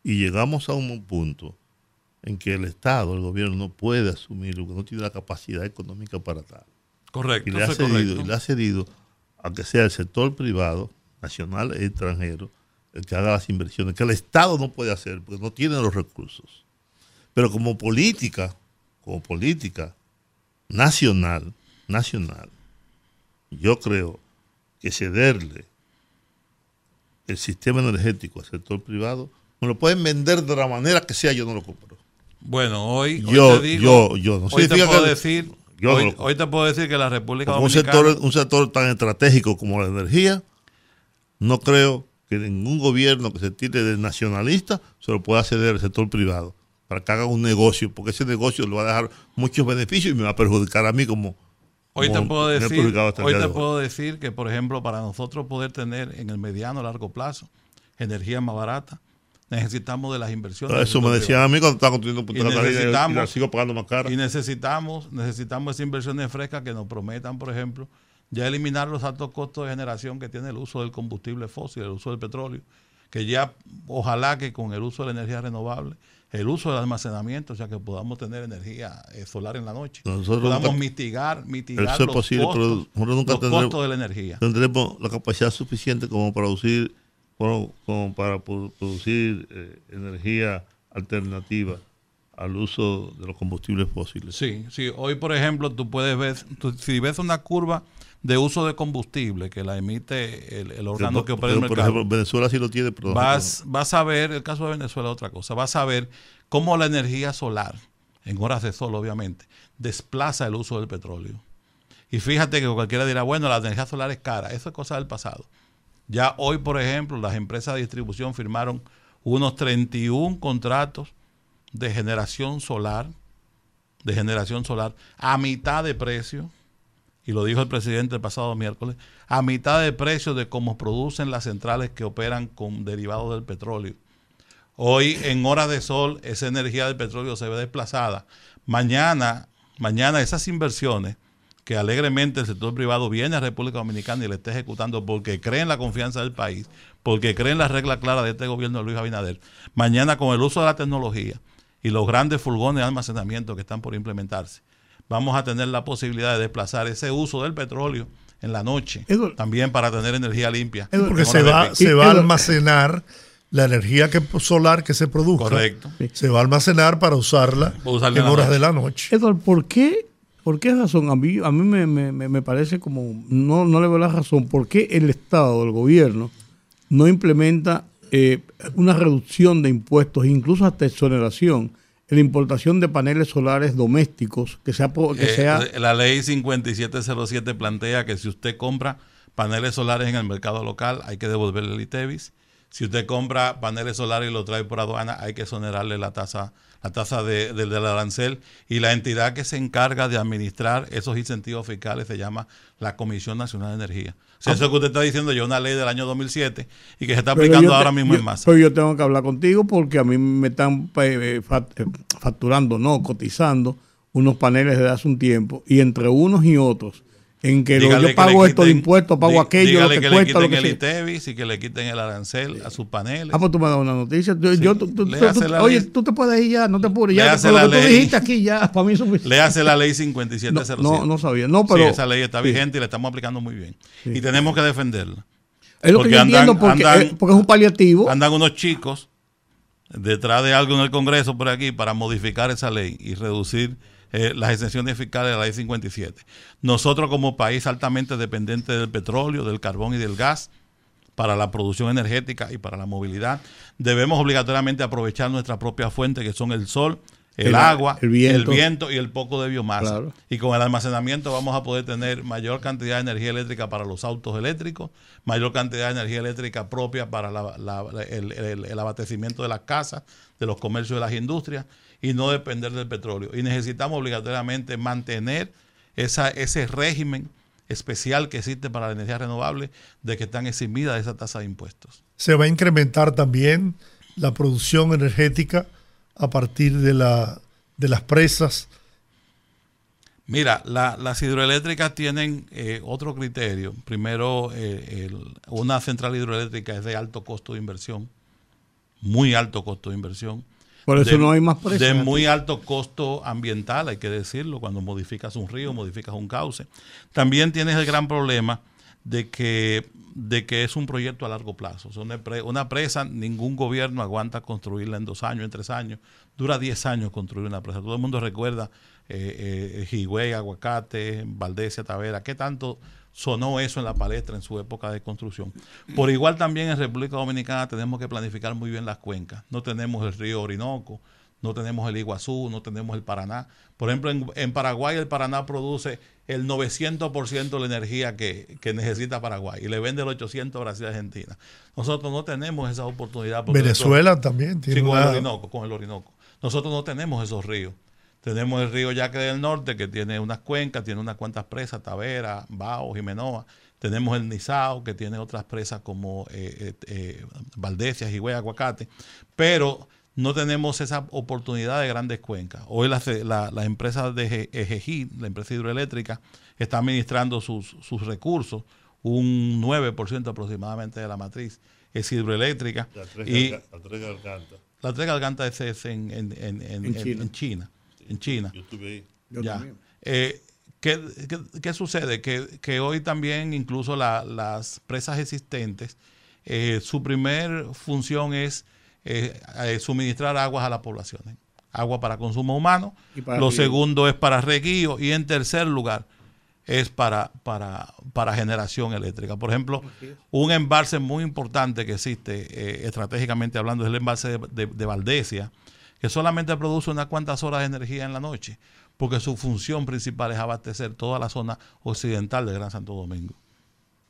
y llegamos a un punto en que el Estado, el gobierno no puede asumir, no tiene la capacidad económica para tal. Correcto. Y le, ha cedido, y le ha cedido a que sea el sector privado, nacional e extranjero, el que haga las inversiones, que el Estado no puede hacer porque no tiene los recursos. Pero como política, como política nacional, nacional, yo creo que cederle el sistema energético al sector privado, me lo pueden vender de la manera que sea, yo no lo compro. Bueno, hoy, yo, te digo, yo, yo, no hoy te puedo decir, hoy, te puedo decir que la República Dominicana... Un sector, un sector tan estratégico como la energía, no creo que ningún gobierno que se tire de nacionalista se lo pueda ceder al sector privado para que haga un negocio, porque ese negocio le va a dejar muchos beneficios y me va a perjudicar a mí como, Hoy te, puedo decir, hoy te puedo decir que, por ejemplo, para nosotros poder tener en el mediano largo plazo energía más barata, necesitamos de las inversiones. Eso me decían a mí cuando estaba construyendo Punta Catalina y la sigo pagando más cara. Y necesitamos, necesitamos esas inversiones frescas que nos prometan, por ejemplo, ya eliminar los altos costos de generación que tiene el uso del combustible fósil, el uso del petróleo, que ya ojalá que con el uso de la energía renovable el uso del almacenamiento, o sea, que podamos tener energía eh, solar en la noche. Nosotros podamos mitigar, mitigar los, posible, costos, costos de la energía. Tendremos la capacidad suficiente como para producir, como, para producir eh, energía alternativa al uso de los combustibles fósiles. Sí, sí. Hoy, por ejemplo, tú puedes ver, si ves una curva de uso de combustible que la emite el, órgano que opera el mercado. Por ejemplo, Venezuela sí lo tiene, pero vas, vas a ver, el caso de Venezuela es otra cosa, vas a ver cómo la energía solar, en horas de sol obviamente, desplaza el uso del petróleo. Y fíjate que cualquiera dirá, bueno, la energía solar es cara, eso es cosa del pasado. Ya hoy, por ejemplo, las empresas de distribución firmaron unos 31 contratos de generación solar, de generación solar, a mitad de precio y lo dijo el presidente el pasado miércoles, a mitad de precio de cómo producen las centrales que operan con derivados del petróleo. Hoy, en horas de sol, esa energía del petróleo se ve desplazada. Mañana, mañana esas inversiones que alegremente el sector privado viene a República Dominicana y le está ejecutando porque cree en la confianza del país, porque cree en la regla clara de este gobierno de Luis Abinader. Mañana, con el uso de la tecnología y los grandes furgones de almacenamiento que están por implementarse, vamos a tener la posibilidad de desplazar ese uso del petróleo en la noche, Eduardo. también para tener energía limpia. Porque se va, se va a almacenar la energía que, solar que se produzca. Correcto. Se va a almacenar para usarla en horas noche. de la noche. Edward, ¿por qué, por qué razón? A mí, a mí me, me- me- me parece como, no, no le veo la razón, ¿por qué el Estado, el gobierno, no implementa eh, una reducción de impuestos, incluso hasta exoneración, en la importación de paneles solares domésticos, que sea... Que Eh, sea La ley 5707 plantea que si usted compra paneles solares en el mercado local, hay que devolverle el ITEVIS. Si usted compra paneles solares y lo trae por aduana, hay que exonerarle la tasa la tasa de, de- del arancel y la entidad que se encarga de administrar esos incentivos fiscales se llama la Comisión Nacional de Energía. Sea, eso que usted está diciendo yo una ley del año 2007 y que se está aplicando te- ahora mismo yo- en masa. Pero yo tengo que hablar contigo porque a mí me están eh, fa- eh, facturando, no, cotizando unos paneles desde hace un tiempo y entre unos y otros, en que Dígale yo que pago esto de impuestos, pago aquello, lo que, que, le lo quiten que el. ITEVIS y que le quiten el arancel a sus paneles. Ah, pues tú me das una noticia. Yo, yo- tú- tú- tú- oye, tú te puedes ir ya, no te apures. Ya, con lo que tú ley. dijiste aquí ya, para mí es suficiente. Le hace la ley No, 5707. no, no sabía. No, pero sí, esa ley está vigente y la estamos aplicando muy bien. Y tenemos que defenderla. es lo que entiendo porque, andan- eh, porque es un paliativo. Andan unos chicos detrás de algo en el Congreso por aquí para modificar esa ley y reducir eh, las exenciones fiscales de la ley 57. Nosotros como país altamente dependiente del petróleo, del carbón y del gas, para la producción energética y para la movilidad, debemos obligatoriamente aprovechar nuestra propia fuente, que son el sol, el, El- agua, el viento. el viento y el poco de biomasa. Claro. Y con el almacenamiento vamos a poder tener mayor cantidad de energía eléctrica para los autos eléctricos, mayor cantidad de energía eléctrica propia para la- la- el, el- el abastecimiento de las casas, de los comercios de las industrias y no depender del petróleo. Y necesitamos obligatoriamente mantener esa, ese régimen especial que existe para la energía renovable de que están eximidas de esa tasa de impuestos. Se va a incrementar también la producción energética a partir de, la, de las presas. Mira, la- las hidroeléctricas tienen eh, otro criterio. Primero, eh, el- una central hidroeléctrica es de alto costo de inversión, muy alto costo de inversión. Por eso de- no hay más presas. De muy alto costo ambiental, hay que decirlo, cuando modificas un río, modificas un cauce. También tienes el gran problema de que, de que es un proyecto a largo plazo. O sea, una, pre- una presa, ningún gobierno aguanta construirla en dos años, en tres años. Dura diez años construir una presa. Todo el mundo recuerda eh, eh, Higüey, Aguacate, Valdesia, Tavera. ¿Qué tanto sonó eso en la palestra en su época de construcción? Por igual también en República Dominicana tenemos que planificar muy bien las cuencas. No tenemos el río Orinoco, no tenemos el Iguazú, no tenemos el Paraná. Por ejemplo, en, en Paraguay el Paraná produce el 900% de la energía que, que necesita Paraguay y le vende el 800 a Brasil y Argentina. Nosotros no tenemos esa oportunidad. Venezuela también tiene Sí, con una- el Orinoco, con el Orinoco. Nosotros no tenemos esos ríos. Tenemos el río Yaque del Norte, que tiene unas cuencas, tiene unas cuantas presas, Tavera, Bao, Jimenoa. Tenemos el Nizao, que tiene otras presas como eh, eh, eh, Valdesia, Higüey, Aguacate. Pero no tenemos esa oportunidad de grandes cuencas. Hoy las la, las empresas de Ejejí, la empresa hidroeléctrica, está administrando sus, sus recursos. Un 9% aproximadamente de la matriz es hidroeléctrica. Y, La tres gargantas. la tres gargantas es, es en, en- en- en- En en- China. en China. En China. Yo estuve ahí. Yo Ya. también. Eh, ¿qué, qué, qué sucede? Que, que hoy también incluso la- las presas existentes, eh, su primer función es eh, eh, suministrar aguas a las poblaciones. Agua para consumo humano. Y para Lo segundo es para reguío. Y en tercer lugar es para, para, para generación eléctrica. Por ejemplo, un embalse muy importante que existe eh, estratégicamente hablando es el embalse de, de- de Valdesia, que solamente produce unas cuantas horas de energía en la noche, porque su función principal es abastecer toda la zona occidental de Gran Santo Domingo.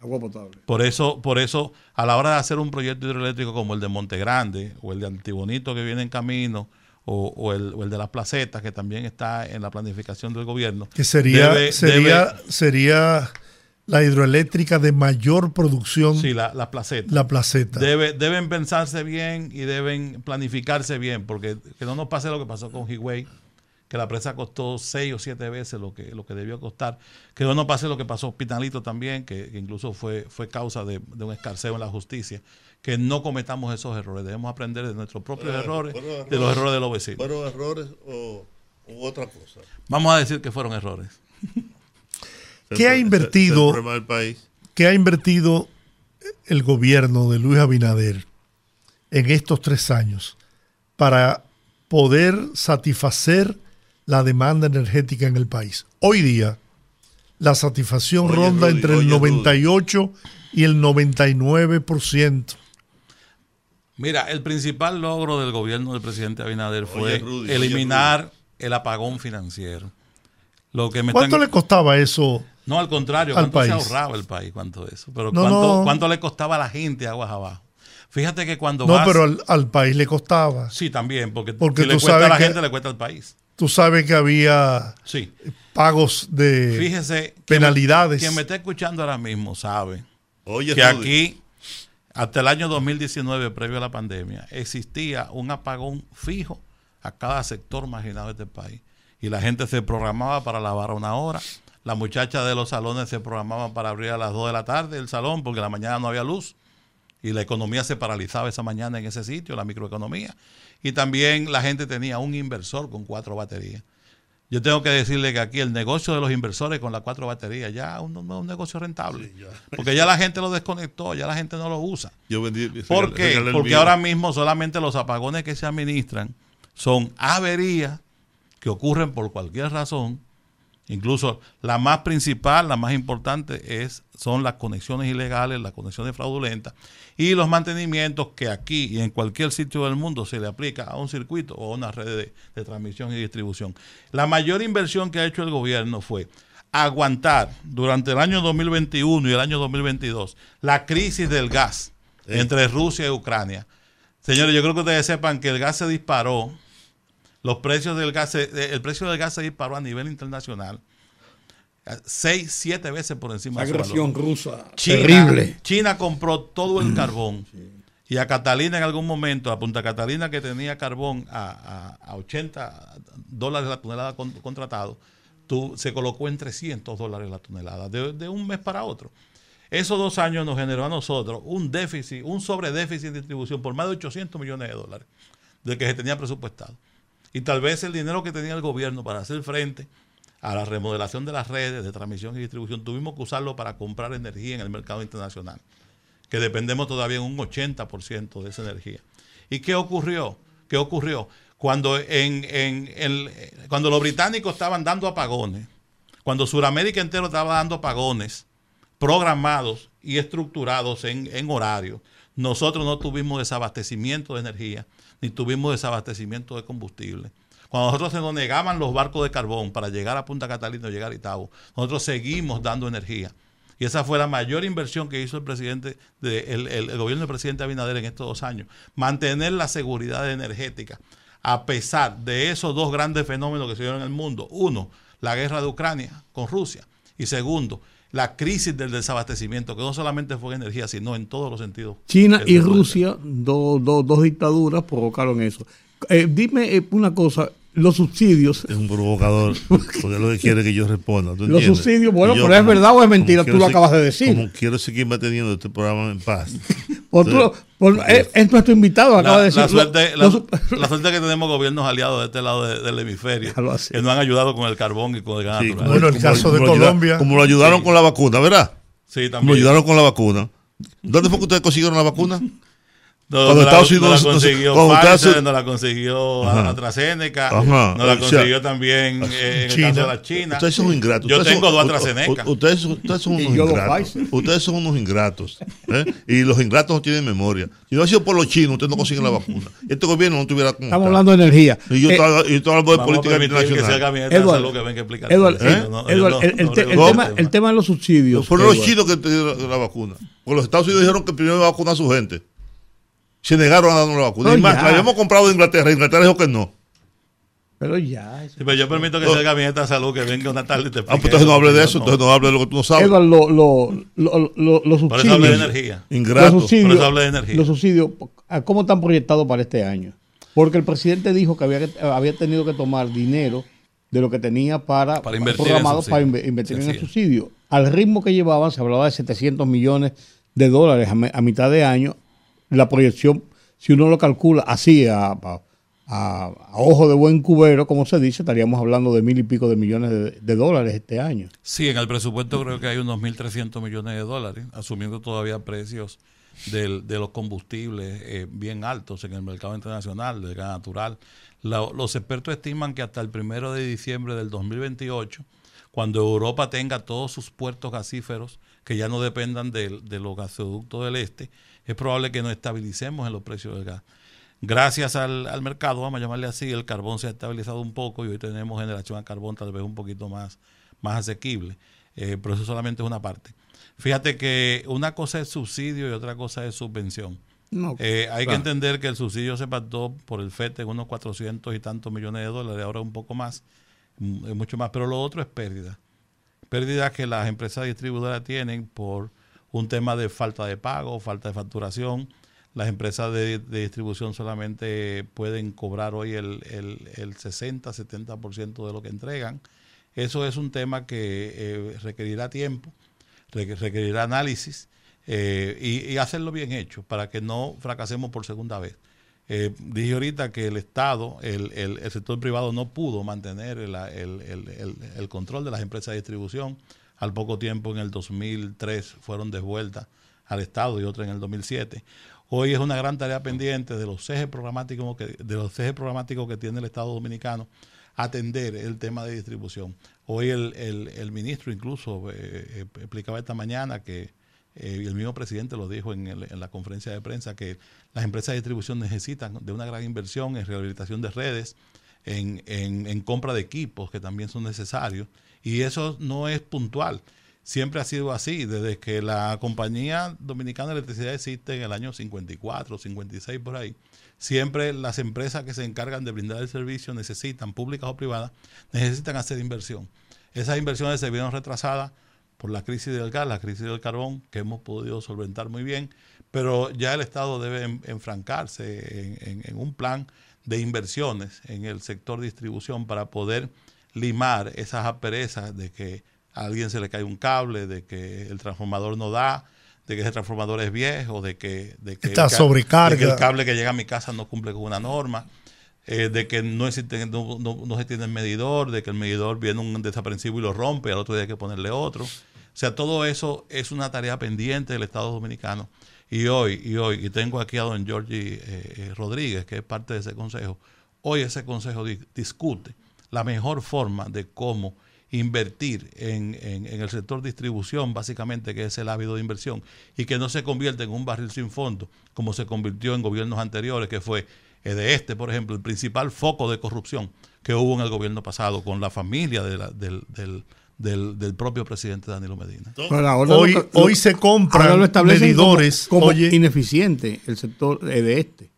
Agua potable. Por eso, por eso, a la hora de hacer un proyecto hidroeléctrico como el de Monte Grande o el de Antibonito que viene en camino o, o el, o el de las placetas que también está en la planificación del gobierno, que sería, debe- sería, debe- sería la hidroeléctrica de mayor producción, sí, la- las placetas. la placeta. Debe- deben pensarse bien y deben planificarse bien, porque que no nos pase lo que pasó con Higüey, que la presa costó seis o siete veces lo que, lo que debió costar. Que no nos pase lo que pasó en Pinalito también, que, que incluso fue, fue causa de, de un escarceo en la justicia. Que no cometamos esos errores. Debemos aprender de nuestros propios Pero, errores, pero de los errores de los vecinos. ¿Fueron errores o u otra cosa? Vamos a decir que fueron errores. [LAUGHS] ¿Qué ha el invertido? país. ¿Qué ha invertido el gobierno de Luis Abinader en estos tres años para poder satisfacer la demanda energética en el país? Hoy día, la satisfacción Oye, ronda Rudy, entre el oye, Rudy. 98 y el 99%. Mira, el principal logro del gobierno del presidente Abinader fue Oye, Rudy, oye, eliminar el apagón financiero. Lo que me ¿Cuánto están- le costaba eso? No, al contrario, al ¿cuánto se país? ahorraba el país? ¿Cuánto eso? Pero No, ¿cuánto, no. cuánto le costaba a la gente aguas abajo? Fíjate que cuando No, vas... pero al, al país le costaba. Sí, también, porque, Porque si le tú cuesta a la que- gente, le cuesta al país. Tú sabes que había Sí. pagos de Fíjese. quien- penalidades. Quien me está escuchando ahora mismo sabe Oye, que Rudy, aquí, hasta el año 2019, previo a la pandemia, existía un apagón fijo a cada sector marginado de este país. Y la gente se programaba para lavar a una hora. Las muchachas de los salones se programaban para abrir a las 2 de la tarde el salón porque la mañana no había luz. Y la economía se paralizaba esa mañana en ese sitio, la microeconomía. Y también la gente tenía un inversor con cuatro baterías. Yo tengo que decirle que aquí el negocio de los inversores con las cuatro baterías ya es un, negocio rentable. Porque ya la gente lo desconectó, ya la gente no lo usa. yo vendí. ¿Por qué? Porque mío. ahora mismo solamente los apagones que se administran son averías que ocurren por cualquier razón. Incluso la más principal, la más importante es son las conexiones ilegales, las conexiones fraudulentas y los mantenimientos que aquí y en cualquier sitio del mundo se le aplica a un circuito o a una red de, de transmisión y distribución. La mayor inversión que ha hecho el gobierno fue aguantar durante el año 2021 y el año 2022 la crisis del gas entre Rusia y Ucrania. Señores, yo creo que ustedes sepan que el gas se disparó, los precios del gas, se- el precio del gas se disparó a nivel internacional, a seis, siete veces por encima La de su agresión valor. rusa. China, Terrible. China compró todo el carbón. Y a Catalina en algún momento, a Punta Catalina que tenía carbón a, a- a 80 dólares la tonelada con- contratado, tú, se colocó en 300 dólares la tonelada de, de un mes para otro. Esos dos años nos generó a nosotros un déficit, un sobredéficit de distribución por más de 800 millones de dólares del que se tenía presupuestado. Y tal vez el dinero que tenía el gobierno para hacer frente a la remodelación de las redes de transmisión y distribución, tuvimos que usarlo para comprar energía en el mercado internacional, que dependemos todavía un 80% de esa energía. ¿Y qué ocurrió? ¿Qué ocurrió? Cuando, en- en- cuando los británicos estaban dando apagones, cuando Sudamérica entero estaba dando apagones programados y estructurados en, en horario, nosotros no tuvimos desabastecimiento de energía, ni tuvimos desabastecimiento de combustible. Cuando nosotros se nos negaban los barcos de carbón para llegar a Punta Catalina o llegar a Itabo, nosotros seguimos dando energía. Y esa fue la mayor inversión que hizo el presidente, de- el, el- el gobierno del presidente Abinader en estos dos años. Mantener la seguridad energética, a pesar de esos dos grandes fenómenos que se dieron en el mundo. Uno, la guerra de Ucrania con Rusia. Y segundo, la crisis del desabastecimiento, que no solamente fue en energía, sino en todos los sentidos. China y. Rusia, do- do- dos dictaduras, provocaron eso. Eh, dime eh, una cosa, los subsidios, Es un provocador, porque es lo que quiere que yo responda. ¿tú Los subsidios, bueno, yo pero es verdad o es mentira, tú lo acabas de decir. Como quiero seguir manteniendo este programa en paz. [LAUGHS] por tu- por- es, es nuestro invitado, acaba La, de decir. la suerte, la, los sub- la suerte que tenemos gobiernos aliados de este lado de- del hemisferio que nos han ayudado con el carbón y con el gas Sí, natural. Bueno, el como- caso de como lo ayuda- Colombia. como lo ayudaron con la vacuna, ¿verdad? Sí, también. lo ayudaron con la vacuna. ¿Dónde fue que ustedes consiguieron la vacuna? No, Cuando no la- Estados no Unidos- la consiguió Pfizer, no la consiguió. AstraZeneca, Ajá. no la O sea, consiguió también eh, en el caso de la China. Ustedes son ingratos. Yo Ustedes tengo son- dos AstraZeneca. Ustedes, son- ustedes son [LAUGHS] Y unos ingratos. Ustedes son unos ingratos. ¿eh? Y los ingratos no tienen memoria. Si no ha sido por los chinos, ustedes no consiguen la vacuna. Este gobierno no tuviera como Estamos hablando de energía. Y yo Eh, estaba hablando de política internacional. eh, no, no, el, no te- tema, de los subsidios. Fueron los chinos que pidieron la vacuna. Porque los Estados Unidos dijeron que primero iba a vacunar a su gente. Se negaron a darnos la vacuna. No, y más, ya. la habíamos comprado de Inglaterra. Inglaterra dijo que no. Pero ya. eso- Sí, pero yo permito que sea el gabinete de salud que venga una tarde y te Ah, pues entonces no hable de eso. Entonces no hable de lo que tú no sabes. Edward, lo, lo, lo, lo- los Por eso hablé de subsidios. energía. Ingrato. Los subsidios, Por eso hablé de energía. los subsidios, ¿a ¿cómo están proyectados para este año? Porque el presidente dijo que había, tenido que tomar dinero de lo que tenía para, Para invertir programado para invertir en el subsidio. Al ritmo que llevaban, se hablaba de 700 millones de dólares a mitad de año. La proyección, si uno lo calcula así, a, ojo de buen cubero, como se dice, estaríamos hablando de mil y pico de millones de, de dólares este año. Sí, en el presupuesto creo que hay unos 1.300 millones de dólares, asumiendo todavía precios de los combustibles eh, bien altos en el mercado internacional, del gas natural. Los expertos estiman que hasta el primero de diciembre del 2028, cuando Europa tenga todos sus puertos gasíferos que ya no dependan del- de, los gasoductos del este, es probable que nos estabilicemos en los precios del gas. Gracias al, al mercado, vamos a llamarle así, el carbón se ha estabilizado un poco y hoy tenemos generación a carbón tal vez un poquito más, más asequible, eh, pero eso solamente es una parte. Fíjate que una cosa es subsidio y otra cosa es subvención. No, Eh, hay que entender que el subsidio se pactó por el FED en unos 400 y tantos millones de dólares, ahora un poco más, mm, mucho más, pero lo otro es pérdida. Pérdidas que las empresas distribuidoras tienen por un tema de falta de pago, falta de facturación. Las empresas de, distribución solamente pueden cobrar hoy el, el, el 60-70% de lo que entregan. Eso es un tema que eh, requerirá tiempo, requ- requerirá análisis eh, y, hacerlo bien hecho para que no fracasemos por segunda vez. Eh, dije ahorita que el Estado, el, el- sector privado no pudo mantener el- el control de las empresas de distribución. Al poco tiempo, en el 2003, fueron devueltas al Estado y otra en el 2007. Hoy es una gran tarea pendiente de los ejes programáticos que, de los ejes programáticos que tiene el Estado Dominicano atender el tema de distribución. Hoy el, el- el ministro incluso eh, eh, explicaba esta mañana que eh, el mismo presidente lo dijo en la conferencia de prensa, que las empresas de distribución necesitan de una gran inversión en rehabilitación de redes, en, en- en compra de equipos que también son necesarios, y eso no es puntual. Siempre ha sido así, desde que la compañía dominicana de electricidad existe en el año 54, 56 por ahí. Siempre las empresas que se encargan de brindar el servicio necesitan, públicas o privadas, necesitan hacer inversión. Esas inversiones se vieron retrasadas por la crisis del gas, la crisis del carbón, que hemos podido solventar muy bien, pero ya el Estado debe en- enfrancarse en, en- en un plan de inversiones en el sector distribución para poder limar esas asperezas de que a alguien se le cae un cable, de que el transformador no da, de que ese transformador es viejo, de que, de que, Está el ca- sobrecarga. de que el cable que llega a mi casa no cumple con una norma, eh, de que no, existe, no, no- no se tiene el medidor, de que el medidor viene un desaprensivo y lo rompe, al otro día hay que ponerle otro. O sea, todo eso es una tarea pendiente del Estado Dominicano. Y hoy, y hoy, y tengo aquí a don Giorgi eh, eh, Rodríguez, que es parte de ese consejo, hoy ese consejo di- discute la mejor forma de cómo invertir en, en- en el sector distribución, básicamente, que es el hábito de inversión, y que no se convierta en un barril sin fondo, como se convirtió en gobiernos anteriores, que fue eh, de este, por ejemplo, el principal foco de corrupción que hubo en el gobierno pasado con la familia de la- del, del- del- del propio presidente Danilo Medina. Ahora Hoy, lo- hoy se ahora compran lo establecen medidores. como, como oye, ineficiente el sector eh, de este.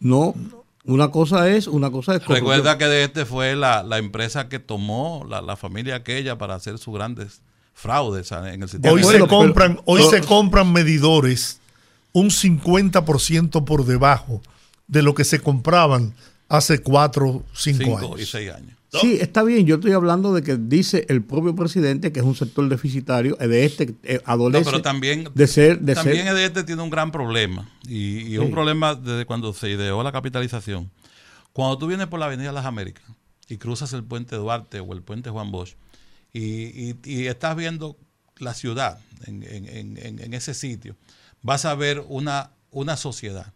No, una cosa es, una cosa es corrupción. Recuerda que de este fue la, la empresa que tomó la, la familia aquella para hacer sus grandes fraudes en el sistema. hoy, se compran, pero- hoy pero- se compran medidores un 50% por debajo de lo que se compraban hace 4 5 cinco años. y seis años. Sí, está bien. Yo estoy hablando de que dice el propio presidente que es un sector deficitario, de este eh, No, adolece pero también, de ser, de también ser. este tiene un gran problema. Y, un problema desde cuando se ideó la capitalización. Cuando tú vienes por la Avenida Las Américas y cruzas el puente Duarte o el puente Juan Bosch y, y- y estás viendo la ciudad en, en- en- en- en ese sitio, vas a ver una, una sociedad.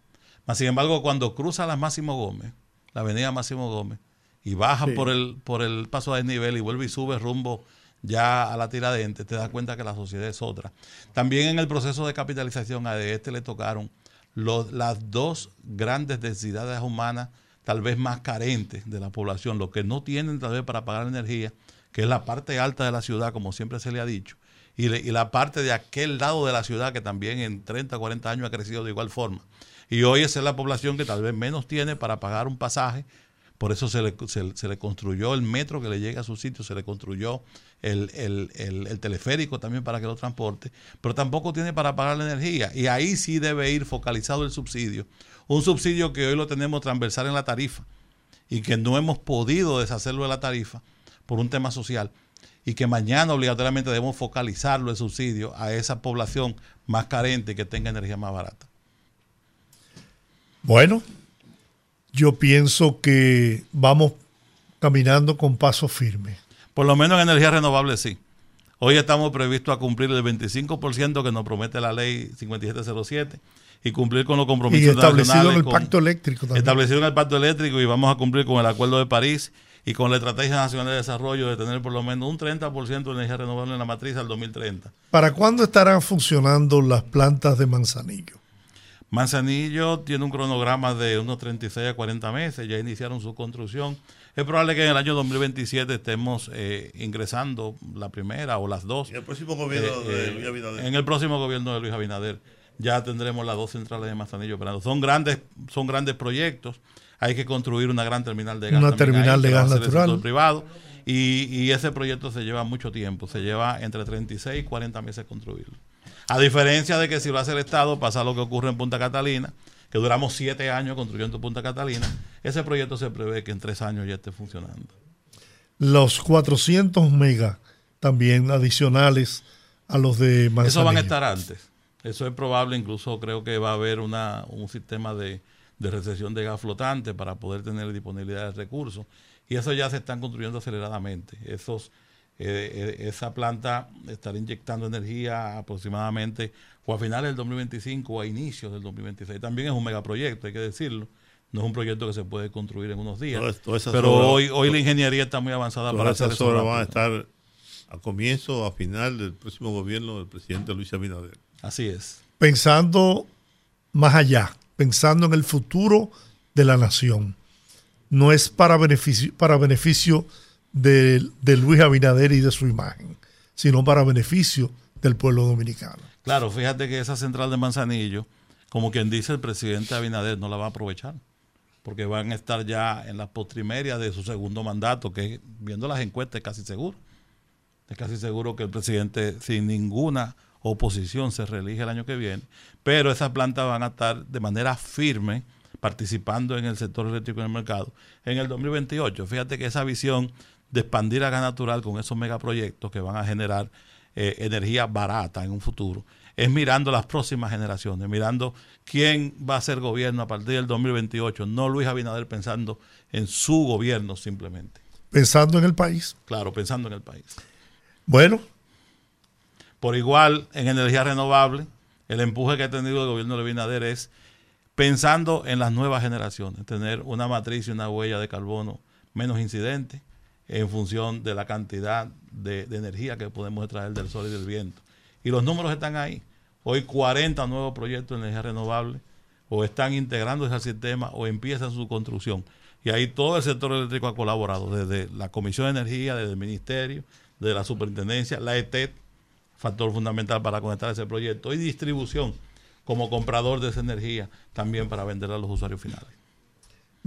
Mas, sin embargo, cuando cruzas la Máximo Gómez, la avenida Máximo Gómez, y bajas Sí. por, el, por el paso a desnivel y vuelves y subes rumbo ya a la tiradente, te das cuenta que la sociedad es otra. También en el proceso de capitalización a este le tocaron los- las dos grandes densidades humanas, tal vez más carentes de la población, los que no tienen tal vez para pagar energía, que es la parte alta de la ciudad, como siempre se le ha dicho, y, le- y la parte de aquel lado de la ciudad que también en 30, 40 años ha crecido de igual forma. Y hoy esa es la población que tal vez menos tiene para pagar un pasaje. Por eso se le, se, le construyó el metro que le llegue a su sitio, se le construyó el, el- el- el teleférico también para que lo transporte, pero tampoco tiene para pagar la energía. Y ahí sí debe ir focalizado el subsidio. Un subsidio que hoy lo tenemos transversal en la tarifa y que no hemos podido deshacerlo de la tarifa por un tema social y que mañana obligatoriamente debemos focalizarlo el subsidio a esa población más carente que tenga energía más barata. Bueno, yo pienso que vamos caminando con paso firme. Por lo menos en energía renovable sí. Hoy estamos previstos a cumplir el 25% que nos promete la ley 5707 y cumplir con los compromisos Y establecido en el con- pacto eléctrico también. establecido en el pacto eléctrico y vamos a cumplir con el acuerdo de París y con la estrategia nacional de desarrollo de tener por lo menos un 30% de energía renovable en la matriz al 2030. ¿Para cuándo estarán funcionando las plantas de Manzanillo? Manzanillo tiene un cronograma de unos 36 a 40 meses, ya iniciaron su construcción. Es probable que en el año 2027 estemos eh, ingresando la primera o las dos. Y el próximo gobierno Eh, de eh, Luis Abinader. En el próximo gobierno de Luis Abinader ya tendremos las dos centrales de Manzanillo operando. Son grandes, son grandes proyectos. Hay que construir una gran terminal de gas. Una terminal de gas natural. sector privado. Y, y ese proyecto se lleva mucho tiempo. Se lleva entre 36 y 40 meses construirlo. A diferencia de que si lo hace el Estado, pasa lo que ocurre en Punta Catalina, que duramos siete años construyendo Punta Catalina. Ese proyecto se prevé que en tres años ya esté funcionando. Los 400 megas también adicionales a los de Manzanillo. Eso van a estar antes. Eso es probable, incluso creo que va a haber una, un sistema de, de recesión de gas flotante para poder tener disponibilidad de recursos. Y eso ya se están construyendo aceleradamente. Esos, eh, eh, esa planta estará inyectando energía aproximadamente o a finales del 2025 o a inicios del 2026. También es un megaproyecto, hay que decirlo. No es un proyecto que se puede construir en unos días. Todas- todas esas pero obras- hoy, hoy la ingeniería está muy avanzada para hacer esas obras van a estar a comienzo o a final del próximo gobierno del presidente Luis Abinader. Así es. Pensando más allá, pensando en el futuro de la nación. No es para beneficio, para beneficio de, Luis Abinader y de su imagen, sino para beneficio del pueblo dominicano. Claro, fíjate que esa central de Manzanillo, como quien dice el presidente Abinader, no la va a aprovechar, porque van a estar ya en las postrimerias de su segundo mandato, que viendo las encuestas es casi seguro. Es casi seguro que el presidente sin ninguna oposición se reelige el año que viene, pero esas plantas van a estar de manera firme participando en el sector eléctrico en el mercado en el 2028. Fíjate que esa visión de expandir a gas natural con esos megaproyectos que van a generar eh, energía barata en un futuro, es mirando las próximas generaciones, mirando quién va a ser gobierno a partir del 2028, no Luis Abinader pensando en su gobierno simplemente. Pensando en el país. Claro, pensando en el país. Bueno, Por igual, en energía renovable, el empuje que ha tenido el gobierno de Abinader es pensando en las nuevas generaciones, tener una matriz y una huella de carbono menos incidente en función de la cantidad de, energía que podemos extraer del sol y del viento. Y los números están ahí. Hoy 40 nuevos proyectos de energía renovable o están integrándose al sistema o empiezan su construcción. Y ahí todo el sector eléctrico ha colaborado, desde la Comisión de Energía, desde el Ministerio, de la Superintendencia, la ETED, factor fundamental para conectar ese proyecto, y distribución como comprador de esa energía también para venderla a los usuarios finales.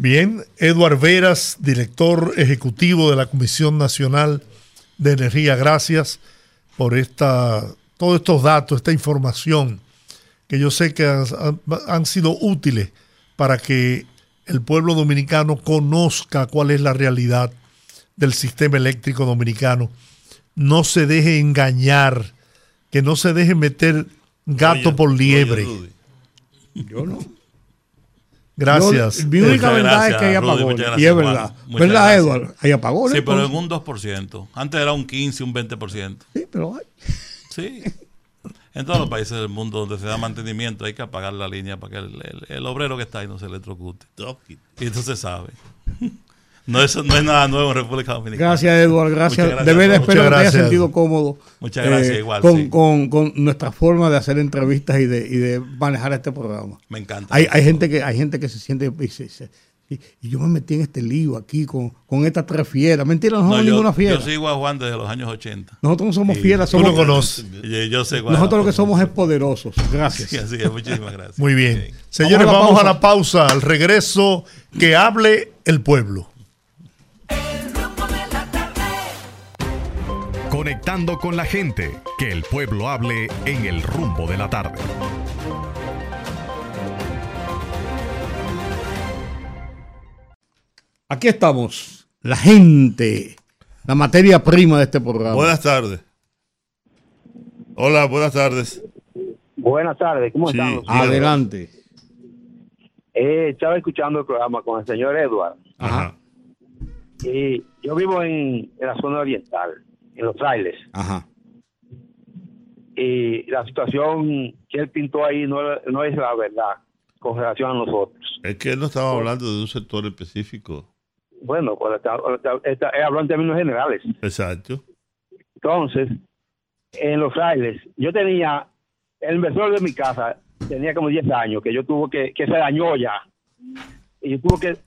Bien, Eduard Veras, director ejecutivo de la Comisión Nacional de Energía, gracias por esta, todos estos datos, esta información que yo sé que han, sido útiles para que el pueblo dominicano conozca cuál es la realidad del sistema eléctrico dominicano. No se deje engañar, que no se deje meter gato Oye, por liebre. Yo no. Gracias. Yo- mi única Muchas verdad es gracias, que hay Rudy, apagones. muchas gracias, Y es verdad. Muchas ¿Verdad, gracias. Eduardo? Hay apagones. Sí, pero en un 2%. Antes era un 15, un 20%. Sí, pero hay. Sí. En todos los países del mundo donde se da mantenimiento hay que apagar la línea para que el, el- el obrero que está ahí no se electrocute. Y eso se sabe. No es, no es nada nuevo en República Dominicana. Gracias, Eduardo. Gracias. Muchas gracias de verdad espero que te gracias. sentido cómodo. eh, Muchas gracias, igual, Con, sí. con, con nuestra forma de hacer entrevistas y de, y de manejar este programa. Me encanta. Hay, hay gente que hay gente que se siente y, se- se- y- y yo me metí en este lío aquí con, con estas tres fieras. Mentira, no No, somos yo, ninguna fiera. yo sigo a Juan desde los años 80. Nosotros no somos fieras, Tú somos lo conoces. Yo sé cuál Nosotros lo que somos es poderosos. Gracias. Sí, así es. Muchísimas gracias. Muy bien. Señores, Vamos a vamos la pausa. Al regreso, que hable el pueblo. Conectando con la gente, que el pueblo hable en el rumbo de la tarde. Aquí estamos. La gente. La materia prima de este programa. Buenas tardes. Hola, buenas tardes. Buenas tardes, ¿cómo Sí. estamos? Adelante. Eh, estaba escuchando el programa con el señor Edward. Ajá. Y yo vivo en, en la zona oriental, en los trailers. Ajá. Y la situación que él pintó ahí no, no es la verdad con relación a nosotros. Es que él no estaba hablando de un sector específico. Bueno, pues está, está, está- él habló en términos generales. Exacto. Entonces, en los trailers, yo tenía, el inversor de mi casa tenía como 10 años, que yo tuve que, que se dañó ya. Y yo tuve que,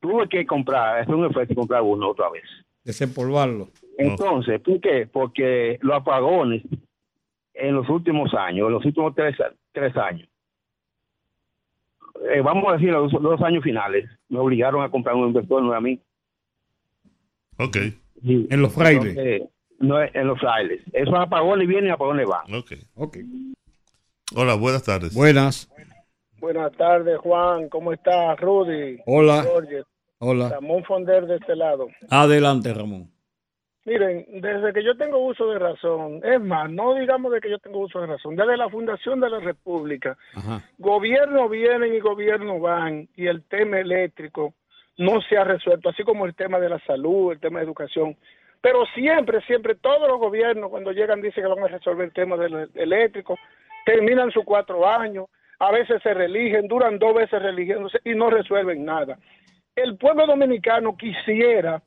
tuve que comprar, hacer un esfuerzo y comprar uno otra vez. Desempolvarlo. Entonces, ¿por qué? Porque los apagones en los últimos años, en los últimos tres, tres años, eh, vamos a decir los dos años finales, me obligaron a comprar un inversor no a mí. Ok. En los frailes. Entonces, no es- en los frailes. Esos apagones vienen y apagones van. Ok. Ok. Hola, buenas tardes. Buenas. Buenas tardes, Juan. ¿Cómo estás, Rudy? Hola. Jorge. Hola. Ramón Fonder de este lado. Adelante, Ramón. Miren, desde que yo tengo uso de razón, es más, no digamos de que yo tengo uso de razón, desde la fundación de la República, Ajá. gobierno vienen y gobierno van y el tema eléctrico no se ha resuelto, así como el tema de la salud, el tema de educación. Pero siempre, siempre, todos los gobiernos cuando llegan dicen que van a resolver el tema del eléctrico, terminan sus cuatro años, a veces se religen, duran dos veces religiéndose y no resuelven nada. El pueblo dominicano quisiera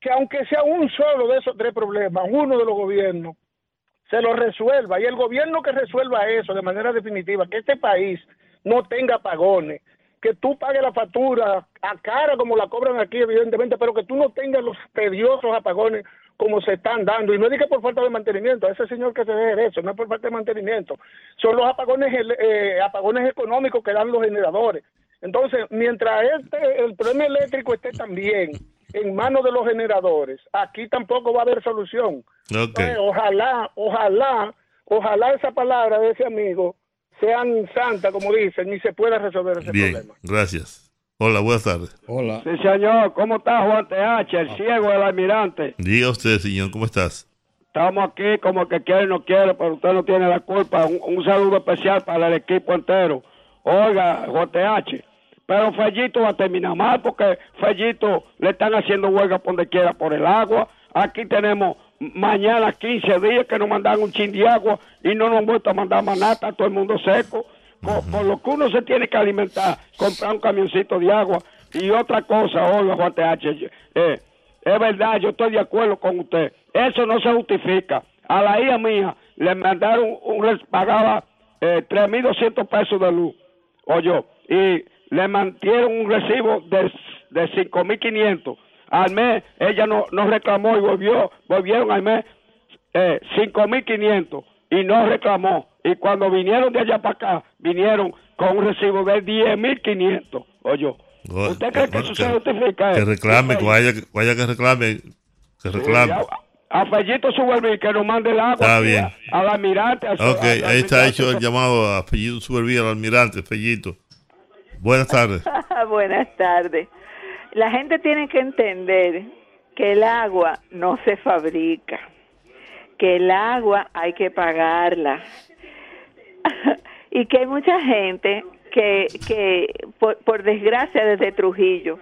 que aunque sea un solo de esos tres problemas, uno de los gobiernos se lo resuelva. Y el gobierno que resuelva eso de manera definitiva, que este país no tenga apagones, que tú pagues la factura a cara como la cobran aquí evidentemente, pero que tú no tengas los tediosos apagones como se están dando. Y no diga por falta de mantenimiento, a ese señor que se deje eso, no es por falta de mantenimiento, son los apagones eh, apagones económicos que dan los generadores. Entonces, mientras este el problema eléctrico esté también en manos de los generadores, aquí tampoco va a haber solución. Entonces, ojalá, ojalá, ojalá esa palabra de ese amigo sean santa, como dicen, y se pueda resolver ese Bien, problema. gracias. Hola, buenas tardes. Hola. Sí, señor. ¿Cómo está Juan TH, el ciego del almirante? Diga usted, señor, ¿cómo estás? Estamos aquí como que quiere no quiere, pero usted no tiene la culpa. Un, un saludo especial para el equipo entero. Oiga, Juan TH, pero Fellito va a terminar mal porque Fellito le están haciendo huelga por donde quiera por el agua. Aquí tenemos mañana 15 días que nos mandan un chin de agua y no nos han vuelto a mandar está todo el mundo seco. Por, por lo que uno se tiene que alimentar, comprar un camioncito de agua y otra cosa, oiga Juan TH, eh, es verdad, yo estoy de acuerdo con usted. Eso no se justifica. A la hija mía le mandaron, un, les pagaba eh, 3.200 pesos de luz, oye, y le mantieron un recibo de, de 5.500. Al mes ella no, no reclamó y volvió, volvieron al mes eh, 5.500 y no reclamó. Y cuando vinieron de allá para acá, vinieron con un recibo de 10.500. Oye, ¿usted cree que eso se justifica? Que reclame, que vaya, que vaya que reclame, que reclame. A Fellito Suberví que nos mande el agua Está bien. al almirante. al- Ok, ahí está hecho el llamado a Fellito Supervía, al almirante, Fellito. Buenas tardes. [LAUGHS] Buenas tardes. La gente tiene que entender que el agua no se fabrica, que el agua hay que pagarla [LAUGHS] y que hay mucha gente que, que por, por desgracia desde Trujillo,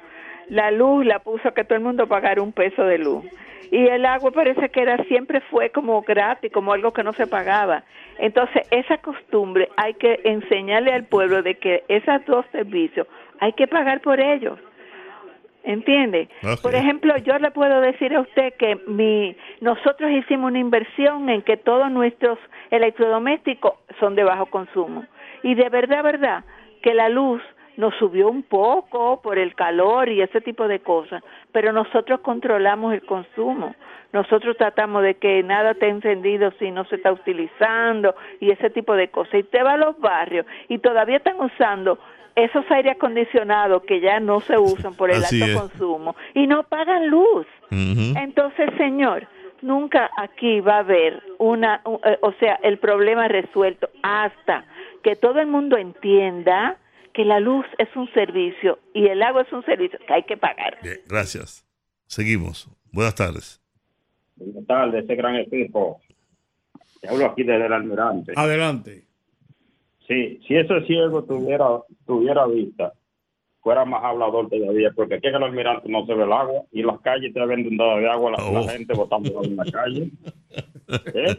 la luz la puso a que todo el mundo pagara un peso de luz. Y el agua parece que era siempre fue como gratis, como algo que no se pagaba. Entonces, esa costumbre hay que enseñarle al pueblo de que esos dos servicios hay que pagar por ellos. ¿Entiende? Por ejemplo, yo le puedo decir a usted que mi, nosotros hicimos una inversión en que todos nuestros electrodomésticos son de bajo consumo. Y de verdad, verdad, que la luz nos subió un poco por el calor y ese tipo de cosas, pero nosotros controlamos el consumo. Nosotros tratamos de que nada esté encendido si no se está utilizando y ese tipo de cosas. Y usted va a los barrios y todavía están usando esos aire acondicionados que ya no se usan por el Así alto es. consumo y no pagan luz. Entonces, señor, nunca aquí va a haber una, eh, o sea, el problema resuelto hasta que todo el mundo entienda que la luz es un servicio y el agua es un servicio que hay que pagar. Bien, gracias. Seguimos. Buenas tardes. Buenas tardes, este gran equipo. Te hablo aquí desde el almirante. Adelante. Sí, si ese ciego tuviera, tuviera vista, fuera más hablador todavía, porque aquí en el almirante no se ve el agua y las calles te ven inundadas de agua, la, la Oh. gente botando en la calle. [LAUGHS] ¿Eh?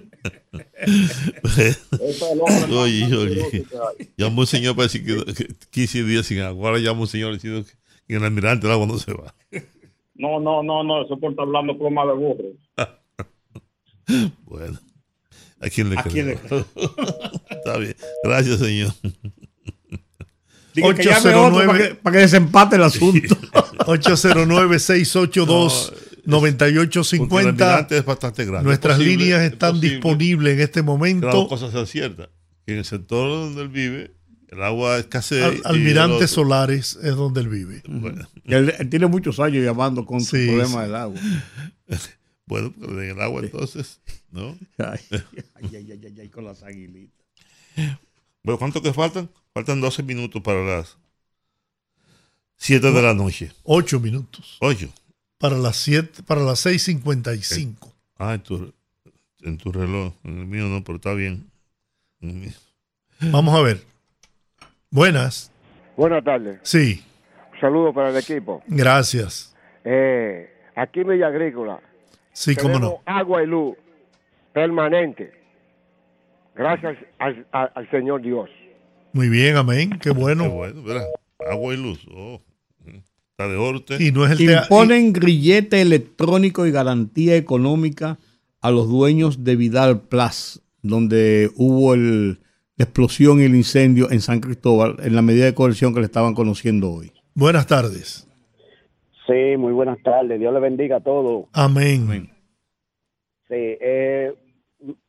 Es oye, oye, llamó un señor para decir que, que 15 días sin agua. Ahora llama un señor diciendo que, que en el almirante el agua no se va. No, no, no, no, eso por estar hablando pluma de burro. [LAUGHS] Bueno, ¿a quién le ¿A quién creo? [LAUGHS] Está bien. Gracias, señor. Diga que llame otro para que, desempate el asunto. [LAUGHS] 809-682-9850. Porque el almirante es bastante grande. Nuestras Es posible- líneas es están disponibles en este momento. las cosas sean ciertas. En el sector donde él vive, el agua escasea. Al- Almirante Solares es donde él vive. Bueno. Y él, él tiene muchos años llamando con su Sí, problema sí. del agua. [LAUGHS] Bueno, en el agua entonces, ¿no? [LAUGHS] Ay, ay, ay, ay, ay, con las aguilitas. Bueno, ¿cuánto que faltan? Faltan 12 minutos para las 7 de la noche. Ocho minutos. 8. Para las siete, para las 6.55. Ah, en tu, en tu reloj. En el mío no, pero está bien. Vamos a ver. Buenas. Buenas tardes. Sí, Un saludo para el equipo. gracias. Eh, aquí en Villa Agrícola. Sí, cómo no. agua y luz permanente. Gracias al, al- al Señor Dios. Muy bien, amén. Qué bueno. Qué bueno, ¿verdad? Agua y luz. Oh. Está de orte. Y no es el Imponen grillete electrónico y garantía económica a los dueños de Vidal Plus, donde hubo el, la explosión y el incendio en San Cristóbal, en la medida de coerción que le estaban conociendo hoy. Buenas tardes. Sí, muy buenas tardes. Dios le bendiga a todos. Amén. Sí, eh,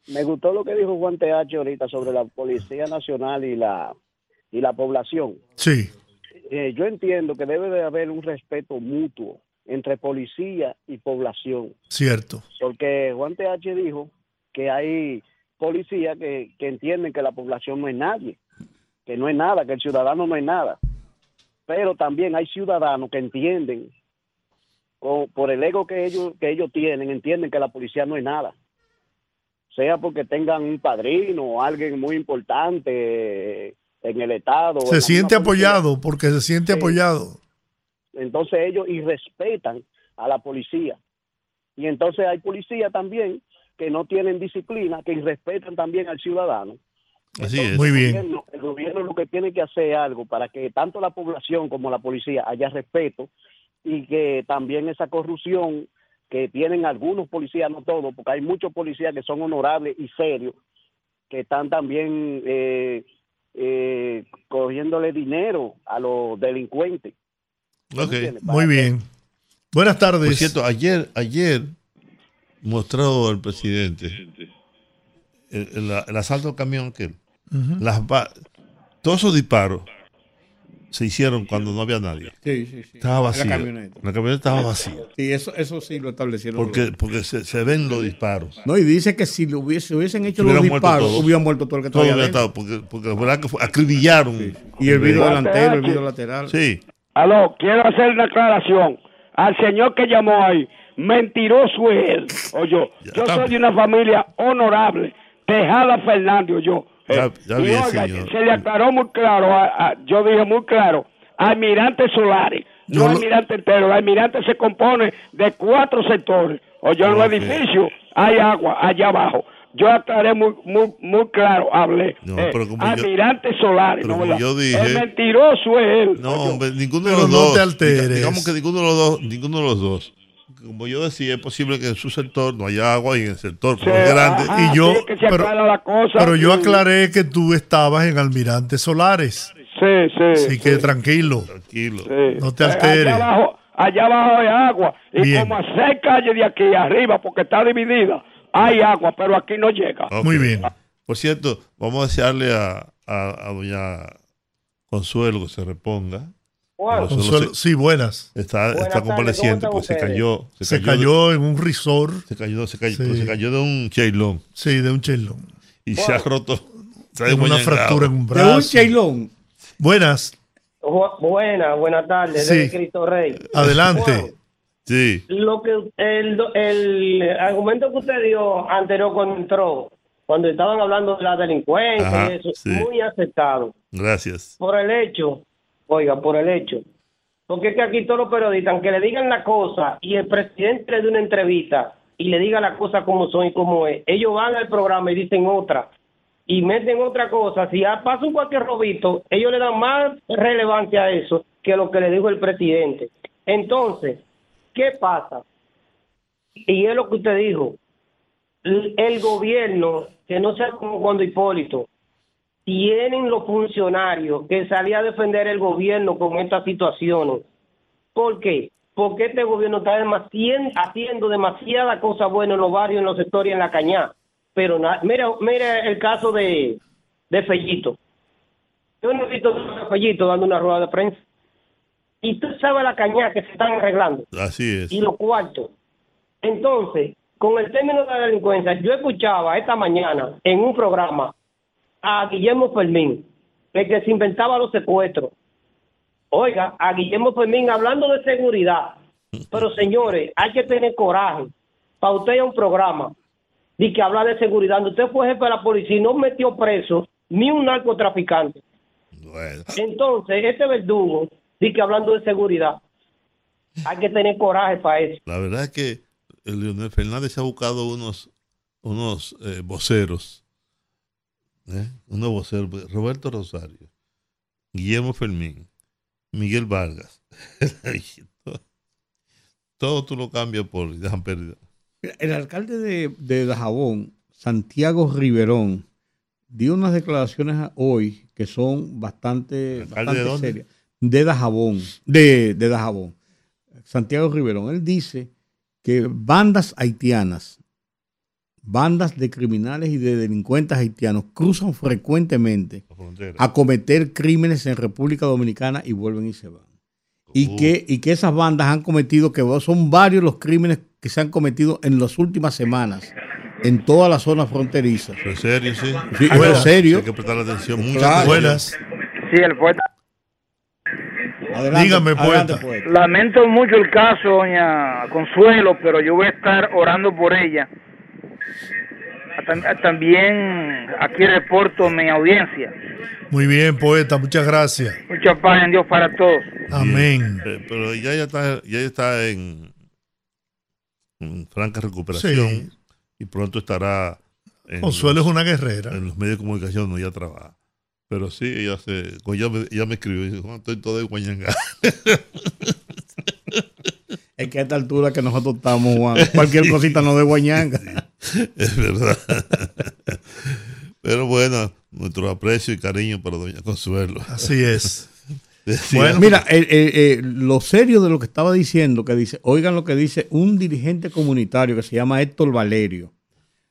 me gustó lo que dijo Juan TH ahorita sobre la Policía Nacional y la y la población. Sí, Eh, yo entiendo que debe de haber un respeto mutuo entre policía y población, cierto. porque Juan TH dijo que hay policías que, que entienden que la población no es nadie, que no es nada, que el ciudadano no es nada, pero también hay ciudadanos que entienden o por el ego que ellos que ellos tienen entienden que la policía no es nada sea porque tengan un padrino o alguien muy importante en el estado Se siente policía. apoyado porque se siente Sí. apoyado. entonces ellos irrespetan a la policía y entonces hay policías también que no tienen disciplina que irrespetan también al ciudadano Así es. Muy el bien. gobierno, el gobierno lo que tiene que hacer es algo para que tanto la población como la policía haya respeto y que también esa corrupción que tienen algunos policías, no todos, porque hay muchos policías que son honorables y serios, que están también eh, eh, cogiéndole dinero a los delincuentes. Ok. Muy bien. Buenas tardes. Por cierto, ayer, ayer mostró el presidente el, el- el asalto al camión aquel. Ujú. Las ba- todos esos disparos se hicieron cuando no había nadie. Sí, sí, sí. Estaba La vacía. camioneta. La camioneta estaba vacía. Sí, eso, eso sí lo establecieron. Porque, porque se, se ven los disparos. No, y dice que si lo hubiese, hubiesen hecho los disparos, hubieran muerto todo el que Todo estaba ahí hubiera adentro. estado, porque, porque la verdad que fue- acribillaron. Y el vidrio delantero, el vidrio lateral. Sí. Aló, quiero hacer una aclaración. Al señor que llamó ahí, mentiroso es él. Oye, yo soy de una familia honorable. Tejada Fernández, yo. Ya, ya y vi, oiga, señor. se le aclaró muy claro, a- a- yo dije muy claro, almirante Solares, no Yo lo- almirante entero, el almirante se compone de cuatro sectores. Oye, en los Ok. edificios hay agua allá abajo. Yo aclaré muy muy muy claro, hablé. No, Eh, pero como yo- almirante Solares, pero ¿no, verdad? yo dije- El mentiroso es él. No, hombre, ninguno de los no dos. te alteres. Digamos que ninguno de los dos, ninguno de los dos. Como yo decía, es posible que en su sector no haya agua y en el sector Sí, es grande. Y yo, sí, que se pero, cosa. yo aclaré que tú estabas en Almirante Solares. Sí, sí. Así que tranquilo. Tranquilo. No te alteres. Allá abajo, allá abajo hay agua. Y Bien. como a seis calles de aquí arriba, porque está dividida, hay agua, pero aquí no llega. Muy bien. Por cierto, vamos a desearle a, a, a doña Consuelo que se reponga. Consuelo se- sí, buenas. está, Buenas está convaleciente, ¿cómo pues se cayó. Se de- cayó en un resort. se cayó, se cayó, Sí. pues se cayó de un cheilón Sí, de un chelón. y se ha roto. Se ha una fractura en un De un brazo. cheilón. Buenas. ju- buena, buenas tardes, Sí. Cristo Rey. Adelante. Sí. Lo que el, el argumento que usted dio anterior cuando entró, cuando estaban hablando de la delincuencia Ajá, y eso, sí. muy aceptado. Gracias. Por el hecho, oiga, por el hecho Porque es que aquí todos los periodistas, aunque le digan la cosa y el presidente le dé una entrevista y le diga la cosa como son y como es, ellos van al programa y dicen otra y meten otra cosa. Si pasa un cualquier robito, ellos le dan más relevancia a eso que lo que le dijo el presidente. Entonces, ¿qué pasa? Y es lo que usted dijo, el gobierno, que no sea como cuando Hipólito, tienen los funcionarios que salían a defender el gobierno con estas situaciones. ¿Por qué? Porque este gobierno está demasiado, haciendo demasiada cosa buena en los barrios, en los sectores, en la cañada. Pero mira, mira el caso de, de Fellito. Yo no he visto a Fellito dando una rueda de prensa. Y tú sabes la cañada que se están arreglando Así es. y los cuartos. Entonces, con el término de la delincuencia, yo escuchaba esta mañana en un programa a Guillermo Fermín, el que se inventaba los secuestros. Oiga, a Guillermo Fermín hablando de seguridad. Pero señores, hay que tener coraje para usted un programa y que habla de seguridad. Donde usted fue jefe de la policía y no metió preso ni un narcotraficante. Entonces, este verdugo dice que hablando de seguridad, hay que tener coraje para eso. La verdad es que el Leonel Fernández ha buscado unos, unos eh, voceros. ¿Eh? Unos voceros. Roberto Rosario, Guillermo Fermín, Miguel Vargas. [LAUGHS] Todo tú lo cambias por pérdida. Mira, El alcalde de, de Dajabón, Santiago Riverón, dio unas declaraciones hoy que son bastante, ¿Alcalde bastante de serias. De Dajabón, de, de Dajabón. Santiago Riverón, él dice que bandas haitianas, bandas de criminales y de delincuentes haitianos cruzan frecuentemente a cometer crímenes en República Dominicana y vuelven y se van. Y, que, y que esas bandas han cometido, que son varios los crímenes que se han cometido en las últimas semanas en toda la zona fronteriza. ¿En serio, sí? Sí, pero serio. Hay que prestar atención. Mucha Claro. Buenas. Sí, el poeta. Adelante, Dígame, adelante, poeta. Lamento mucho el caso, doña Consuelo, pero yo voy a estar orando por ella. Tam- También aquí reporto mi audiencia. Muy bien, poeta, muchas gracias. Mucha paz en Dios para todos. Amén. Eh, pero ya ya está, ya está en, en franca recuperación Sí. y pronto estará en, Consuelo es una guerrera. en los medios de comunicación donde ella trabaja. Pero sí, ella se, ella me, ella me escribió y dijo, "Juan, estoy todo de guayanga. [LAUGHS] Es que a esta altura que nosotros estamos, Juan, cualquier cosita nos de guañanga. [LAUGHS] es verdad. Pero bueno, nuestro aprecio y cariño para doña Consuelo. Así es. [LAUGHS] Decía- Mira, eh, eh, eh, lo serio de lo que estaba diciendo, que dice, oigan lo que dice un dirigente comunitario que se llama Héctor Valerio,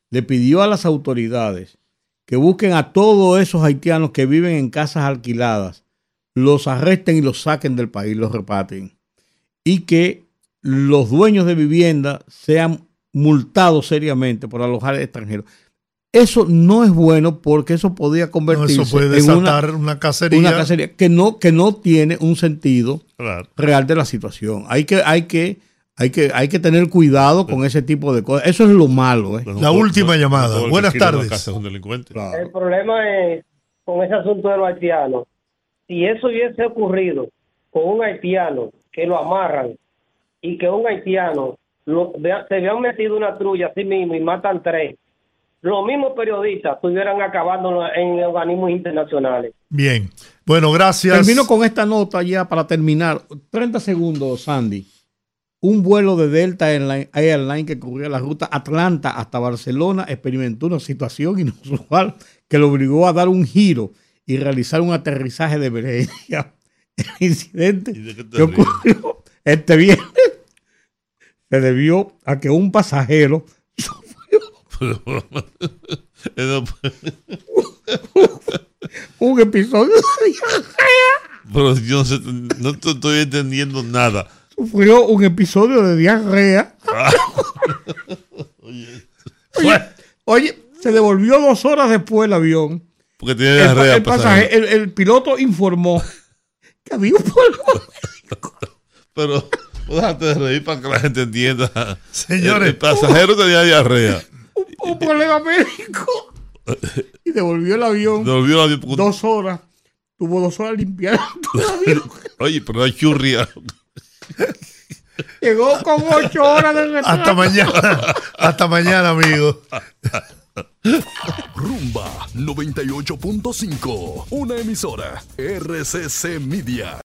le pidió a las autoridades que busquen a todos esos haitianos que viven en casas alquiladas, los arresten y los saquen del país, los repatrien. Y que los dueños de vivienda sean multados seriamente por alojar extranjeros. Eso no es bueno porque eso podría No, convertirse eso puede en una, desatar una, cacería. una cacería que no, que no tiene un sentido Claro. real de la situación. Hay que, hay que, hay que, hay que tener cuidado con ese tipo de cosas. Eso es lo malo. ¿eh? La última llamada. Buenas tardes. casa es un delincuente. El problema es con ese asunto de los haitianos. Si eso hubiese ocurrido con un haitiano que lo amarran y que un haitiano lo- se habían metido una trulla así mismo y matan tres, los mismos periodistas estuvieran acabando en organismos internacionales. Bien. Bueno, gracias. Termino con esta nota ya para terminar. 30 segundos, Sandy. Un vuelo de Delta Airline, Airline que cubría la ruta Atlanta hasta Barcelona experimentó una situación [LAUGHS] inusual que lo obligó a dar un giro y realizar un aterrizaje de emergencia. [LAUGHS] El incidente que ocurrió este viernes [LAUGHS] se debió a que un pasajero Pero, [LAUGHS] un episodio de diarrea pero yo no, sé, no te estoy entendiendo nada. sufrió un episodio de diarrea. [LAUGHS] Oye, oye, se devolvió dos horas después el avión. Porque tiene diarrea. el pasaje- el- el piloto informó que había un problema. Pero [LAUGHS] déjate de reír para que la gente entienda. Señores. El, pasajero tenía diarrea. Un, problema médico. Y devolvió el avión. Devolvió el avión. Porque... Dos horas. Tuvo dos horas limpiando el avión. [LAUGHS] Oye, pero hay churria. Llegó con ocho horas de retraso. Hasta mañana. Hasta mañana, amigo. Rumba 98.5. Una emisora. RCC Media.